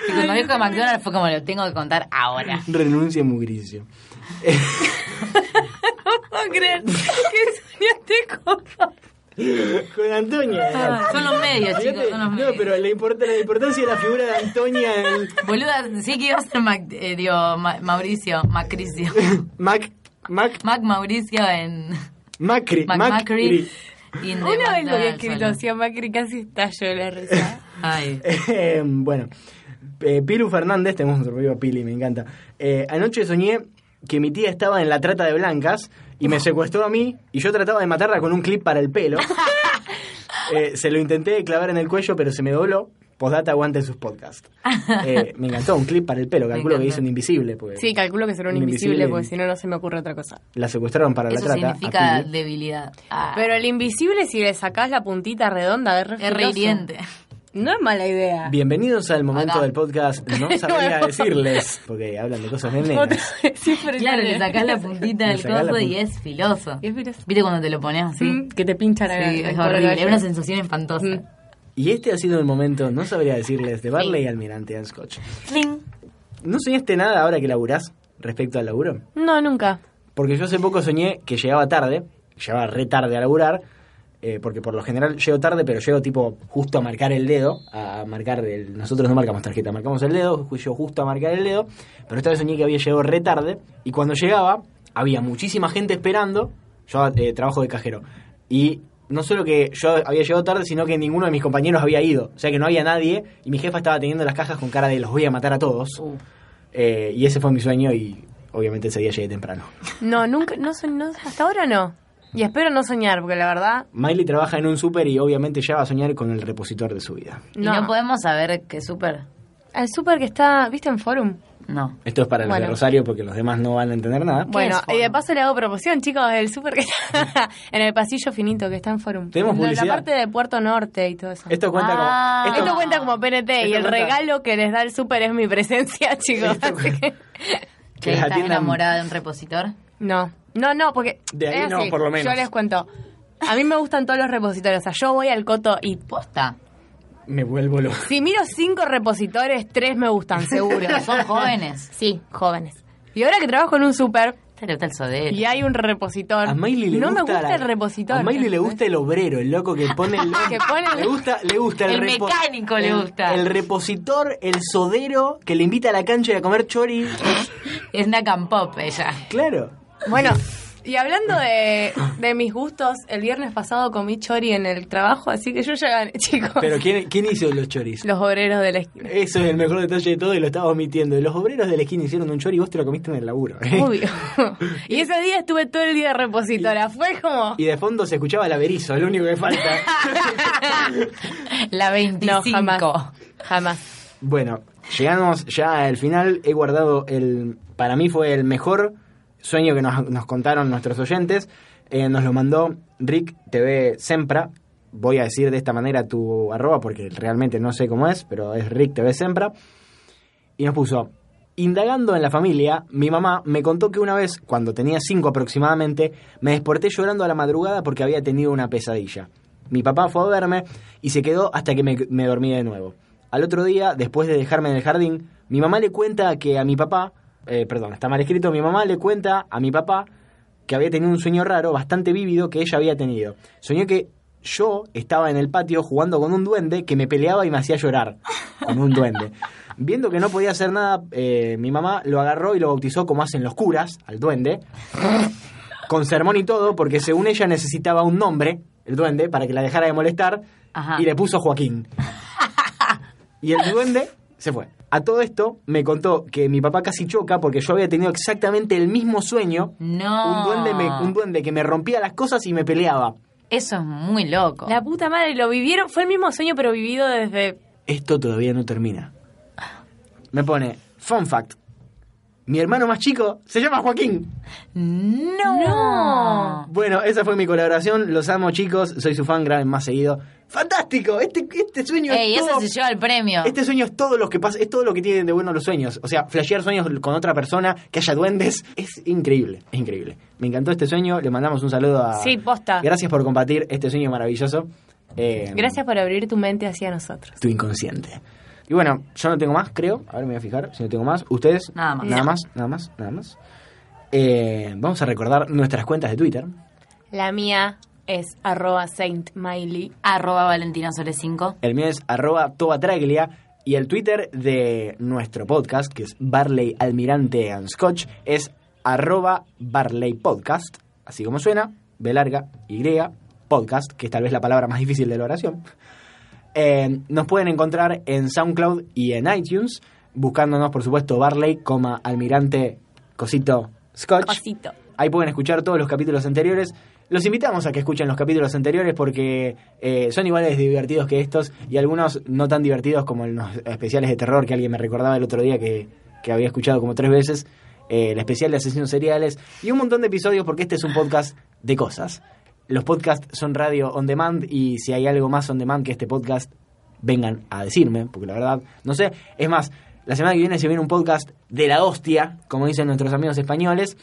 Y cuando dijo McDonald's fue como, lo tengo que contar ahora. Renuncia mugricio. No puedo creer que soñaste. Con Antonia. Ah, Son los medios, chicos, Fíjate, son los no, pero la, import- la importancia de la figura de Antonia en el Boluda, sí que iba a ser Mac, eh, digo, Ma- Mauricio, Macricio. Mac, Mac, Mac Mauricio en Macri, Mac Macri. Una vez lo había escrito así a Macri, casi estalló de la risa. Ay. Eh, bueno, eh, Pilu Fernández, tenemos nuestro propio Pili, me encanta. Eh, anoche soñé que mi tía estaba en la trata de blancas y me secuestró a mí y yo trataba de matarla con un clip para el pelo. Eh, se lo intenté clavar en el cuello, pero se me dobló. Postdata aguante sus podcasts. Eh, me encantó, un clip para el pelo, calculo que hizo un invisible. Porque Sí, calculo que será un Un invisible, invisible. porque si no, no se me ocurre otra cosa. La secuestraron para Eso la trata. significa debilidad. Ah, Pero el invisible, si le sacás la puntita redonda, es re es. No es mala idea. Bienvenidos al momento Acá. del podcast. No sabría decirles, porque hablan de cosas nenas. Claro, le sacás la puntita del la coso y punta. es filoso. Y es filoso. ¿Viste cuando te lo pones así? Mm, Que te pinchan Sí, a- es horrible, es una sensación espantosa. Mm. Y este ha sido el momento, no sabría decirles, de Barley y Almirante and Scotch. Fling. ¿No soñaste nada ahora que laburás respecto al laburo? No, nunca. Porque yo hace poco soñé que llegaba tarde, llegaba re tarde a laburar, eh, porque por lo general llego tarde, pero llego tipo justo a marcar el dedo, a marcar el... Nosotros no marcamos tarjeta, marcamos el dedo, yo justo a marcar el dedo, pero esta vez soñé que había llegado re tarde, y cuando llegaba había muchísima gente esperando, yo eh, trabajo de cajero, y no solo que yo había llegado tarde, sino que ninguno de mis compañeros había ido, o sea que no había nadie, y mi jefa estaba teniendo las cajas con cara de los voy a matar a todos, Uh. Eh, y ese fue mi sueño, y obviamente ese día llegué temprano. No, nunca, no, no, hasta ahora no. Y espero no soñar, porque la verdad, Miley trabaja en un súper y obviamente ya va a soñar con el repositor de su vida. Y no. no podemos saber qué súper. El súper que está, ¿viste en Forum? No. Esto es para los de Bueno. Rosario porque los demás no van a entender nada. Bueno, y de paso le hago promoción, chicos, el súper que está en el pasillo finito que está en Forum. Tenemos publicidad. La parte de Puerto Norte y todo eso. Esto cuenta Ah. como... Esto cuenta como PNT y Esto el cuenta- regalo que les da el súper es mi presencia, chicos. Esto Así que- ¿Que la estás enamorada de un repositor? No, no, no, porque... De ahí es no, así. por lo menos. Yo les cuento. A mí me gustan todos los repositorios. O sea, yo voy al coto y Posta. Me vuelvo loco. si miro cinco repositores, tres me gustan, seguro. Son jóvenes. Sí, jóvenes. Y ahora que trabajo en un súper Te le gusta el sodero. y hay un repositor, A Miley le no gusta me gusta la- el repositor. A Miley le gusta el obrero, el loco que pone el... Que pone el- Le gusta, le gusta el, El repo- mecánico le el- gusta. El repositor, el sodero que le invita a la cancha a comer chori. Es una campop ella. Claro. Bueno, y hablando de, de mis gustos, el viernes pasado comí chori en el trabajo, así que yo ya gané, chicos. Pero ¿quién, quién hizo los choris? Los obreros de la esquina. Eso es el mejor detalle de todo y lo estaba omitiendo. Los obreros de la esquina hicieron un chori y vos te lo comiste en el laburo. ¿eh? Obvio. y ese día estuve todo el día de repositora. Fue como. Y de fondo se escuchaba el averizo, lo único que falta. La 25. No, jamás. Jamás. bueno, llegamos ya al final. He guardado el. Para mí fue el mejor sueño que nos, nos contaron nuestros oyentes. Eh, nos lo mandó Rick TV Sempra. Voy a decir de esta manera tu arroba porque realmente no sé cómo es, pero es Rick TV Sempra. Y nos puso. Indagando en la familia, mi mamá me contó que una vez, cuando tenía cinco aproximadamente, me desperté llorando a la madrugada porque había tenido una pesadilla. Mi papá fue a verme y se quedó hasta que me, me dormí de nuevo. Al otro día, después de dejarme en el jardín, mi mamá le cuenta que a mi papá, eh, perdón, está mal escrito, mi mamá le cuenta a mi papá que había tenido un sueño raro, bastante vívido, que ella había tenido. Soñó que yo estaba en el patio jugando con un duende que me peleaba y me hacía llorar con un duende. Viendo que no podía hacer nada, eh, mi mamá lo agarró y lo bautizó como hacen los curas, al duende, con sermón y todo, porque según ella necesitaba un nombre, el duende, para que la dejara de molestar, Ajá. y le puso Joaquín. Y el duende se fue. A todo esto me contó que mi papá casi choca porque yo había tenido exactamente el mismo sueño. No. Un duende, me- un duende que me rompía las cosas y me peleaba. Eso es muy loco. La puta madre, lo vivieron, fue el mismo sueño pero vivido desde... Esto todavía no termina. Me pone, fun fact. Mi hermano más chico se llama Joaquín. No. Bueno, esa fue mi colaboración. Los amo, chicos. Soy su fan, graben más seguido. ¡Fantástico! Este, este sueño Ey, es todo... se lleva el premio. Este sueño es todo lo que pasa, es todo lo que tienen de bueno los sueños. O sea, flashear sueños con otra persona, que haya duendes, es increíble, es increíble. Me encantó este sueño, le mandamos un saludo a... Sí, posta. Gracias por compartir este sueño maravilloso. Eh, Gracias por abrir tu mente hacia nosotros. Tu inconsciente. Y bueno, yo no tengo más, creo. Ahora me voy a fijar si no tengo más. ¿Ustedes? Nada más. Nada más, nada más, nada más. Eh, vamos a recordar nuestras cuentas de Twitter. La mía es arroba Saint Miley. Arroba Valentina Sole 5. El mío es arroba tobatraglia. Y el Twitter de nuestro podcast, que es Barley Almirante and Scotch, es arroba Barley Podcast. Así como suena, B larga, Y, podcast, que es tal vez la palabra más difícil de la oración. Eh, nos pueden encontrar en SoundCloud y en iTunes, buscándonos, por supuesto, Barley, coma, Almirante, Cosito, Scotch. Cosito. Ahí pueden escuchar todos los capítulos anteriores. Los invitamos a que escuchen los capítulos anteriores porque eh, son iguales de divertidos que estos y algunos no tan divertidos como los especiales de terror que alguien me recordaba el otro día que, que había escuchado como tres veces. eh, el especial de asesinos seriales y un montón de episodios porque este es un podcast de cosas. Los podcasts son radio on demand y si hay algo más on demand que este podcast, vengan a decirme, porque la verdad, no sé. Es más, la semana que viene se viene un podcast de la hostia, como dicen nuestros amigos españoles,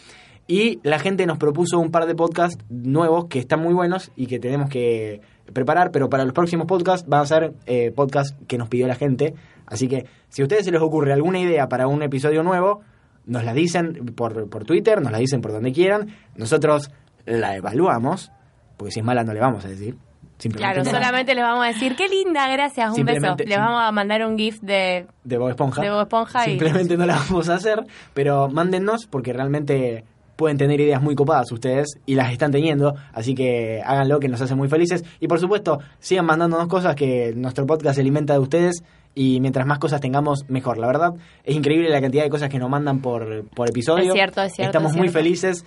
y la gente nos propuso un par de podcasts nuevos que están muy buenos y que tenemos que preparar, pero para los próximos podcasts van a ser eh, podcasts que nos pidió la gente. Así que si a ustedes se les ocurre alguna idea para un episodio nuevo, nos la dicen por, por Twitter, nos la dicen por donde quieran, nosotros la evaluamos, porque si es mala no le vamos a decir. Simplemente Claro, no. solamente les vamos a decir, qué linda, gracias, un beso. Les vamos a mandar un GIF de... de Bob Esponja. De Bob Esponja y- Simplemente no la vamos a hacer, pero mándennos porque realmente pueden tener ideas muy copadas ustedes y las están teniendo, así que háganlo que nos hace muy felices y por supuesto sigan mandándonos cosas que nuestro podcast se alimenta de ustedes y mientras más cosas tengamos mejor. La verdad es increíble la cantidad de cosas que nos mandan por, por episodio. Es cierto, es cierto, Estamos es muy felices.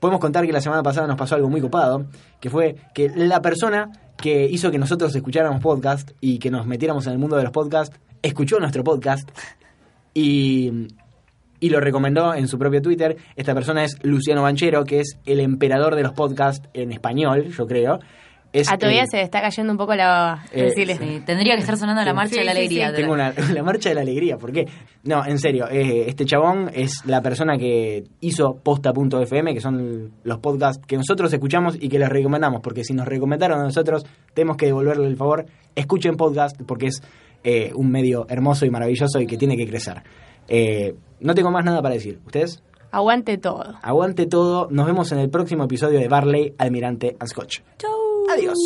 Podemos contar que la semana pasada nos pasó algo muy copado, que fue que la persona que hizo que nosotros escucháramos podcast y que nos metiéramos en el mundo de los podcasts, escuchó nuestro podcast y, y lo recomendó en su propio Twitter. Esta persona es Luciano Banchero, que es el emperador de los podcasts en español, yo creo. Es A todavía se está cayendo un poco la baba. Eh. Sí, tendría que estar sonando la marcha Sí, de la alegría. sí. Tengo la- una, la marcha de la alegría, ¿por qué? No, en serio, eh, este chabón es la persona que hizo posta.fm, que son los podcasts que nosotros escuchamos y que les recomendamos, porque si nos recomendaron a nosotros, tenemos que devolverle el favor. Escuchen podcast porque es eh, un medio hermoso y maravilloso y que tiene que crecer. Eh, no tengo más nada para decir. ¿Ustedes? Aguante todo. Aguante todo. Nos vemos en el próximo episodio de Barley, Almirante and Scotch. Chau. Adiós.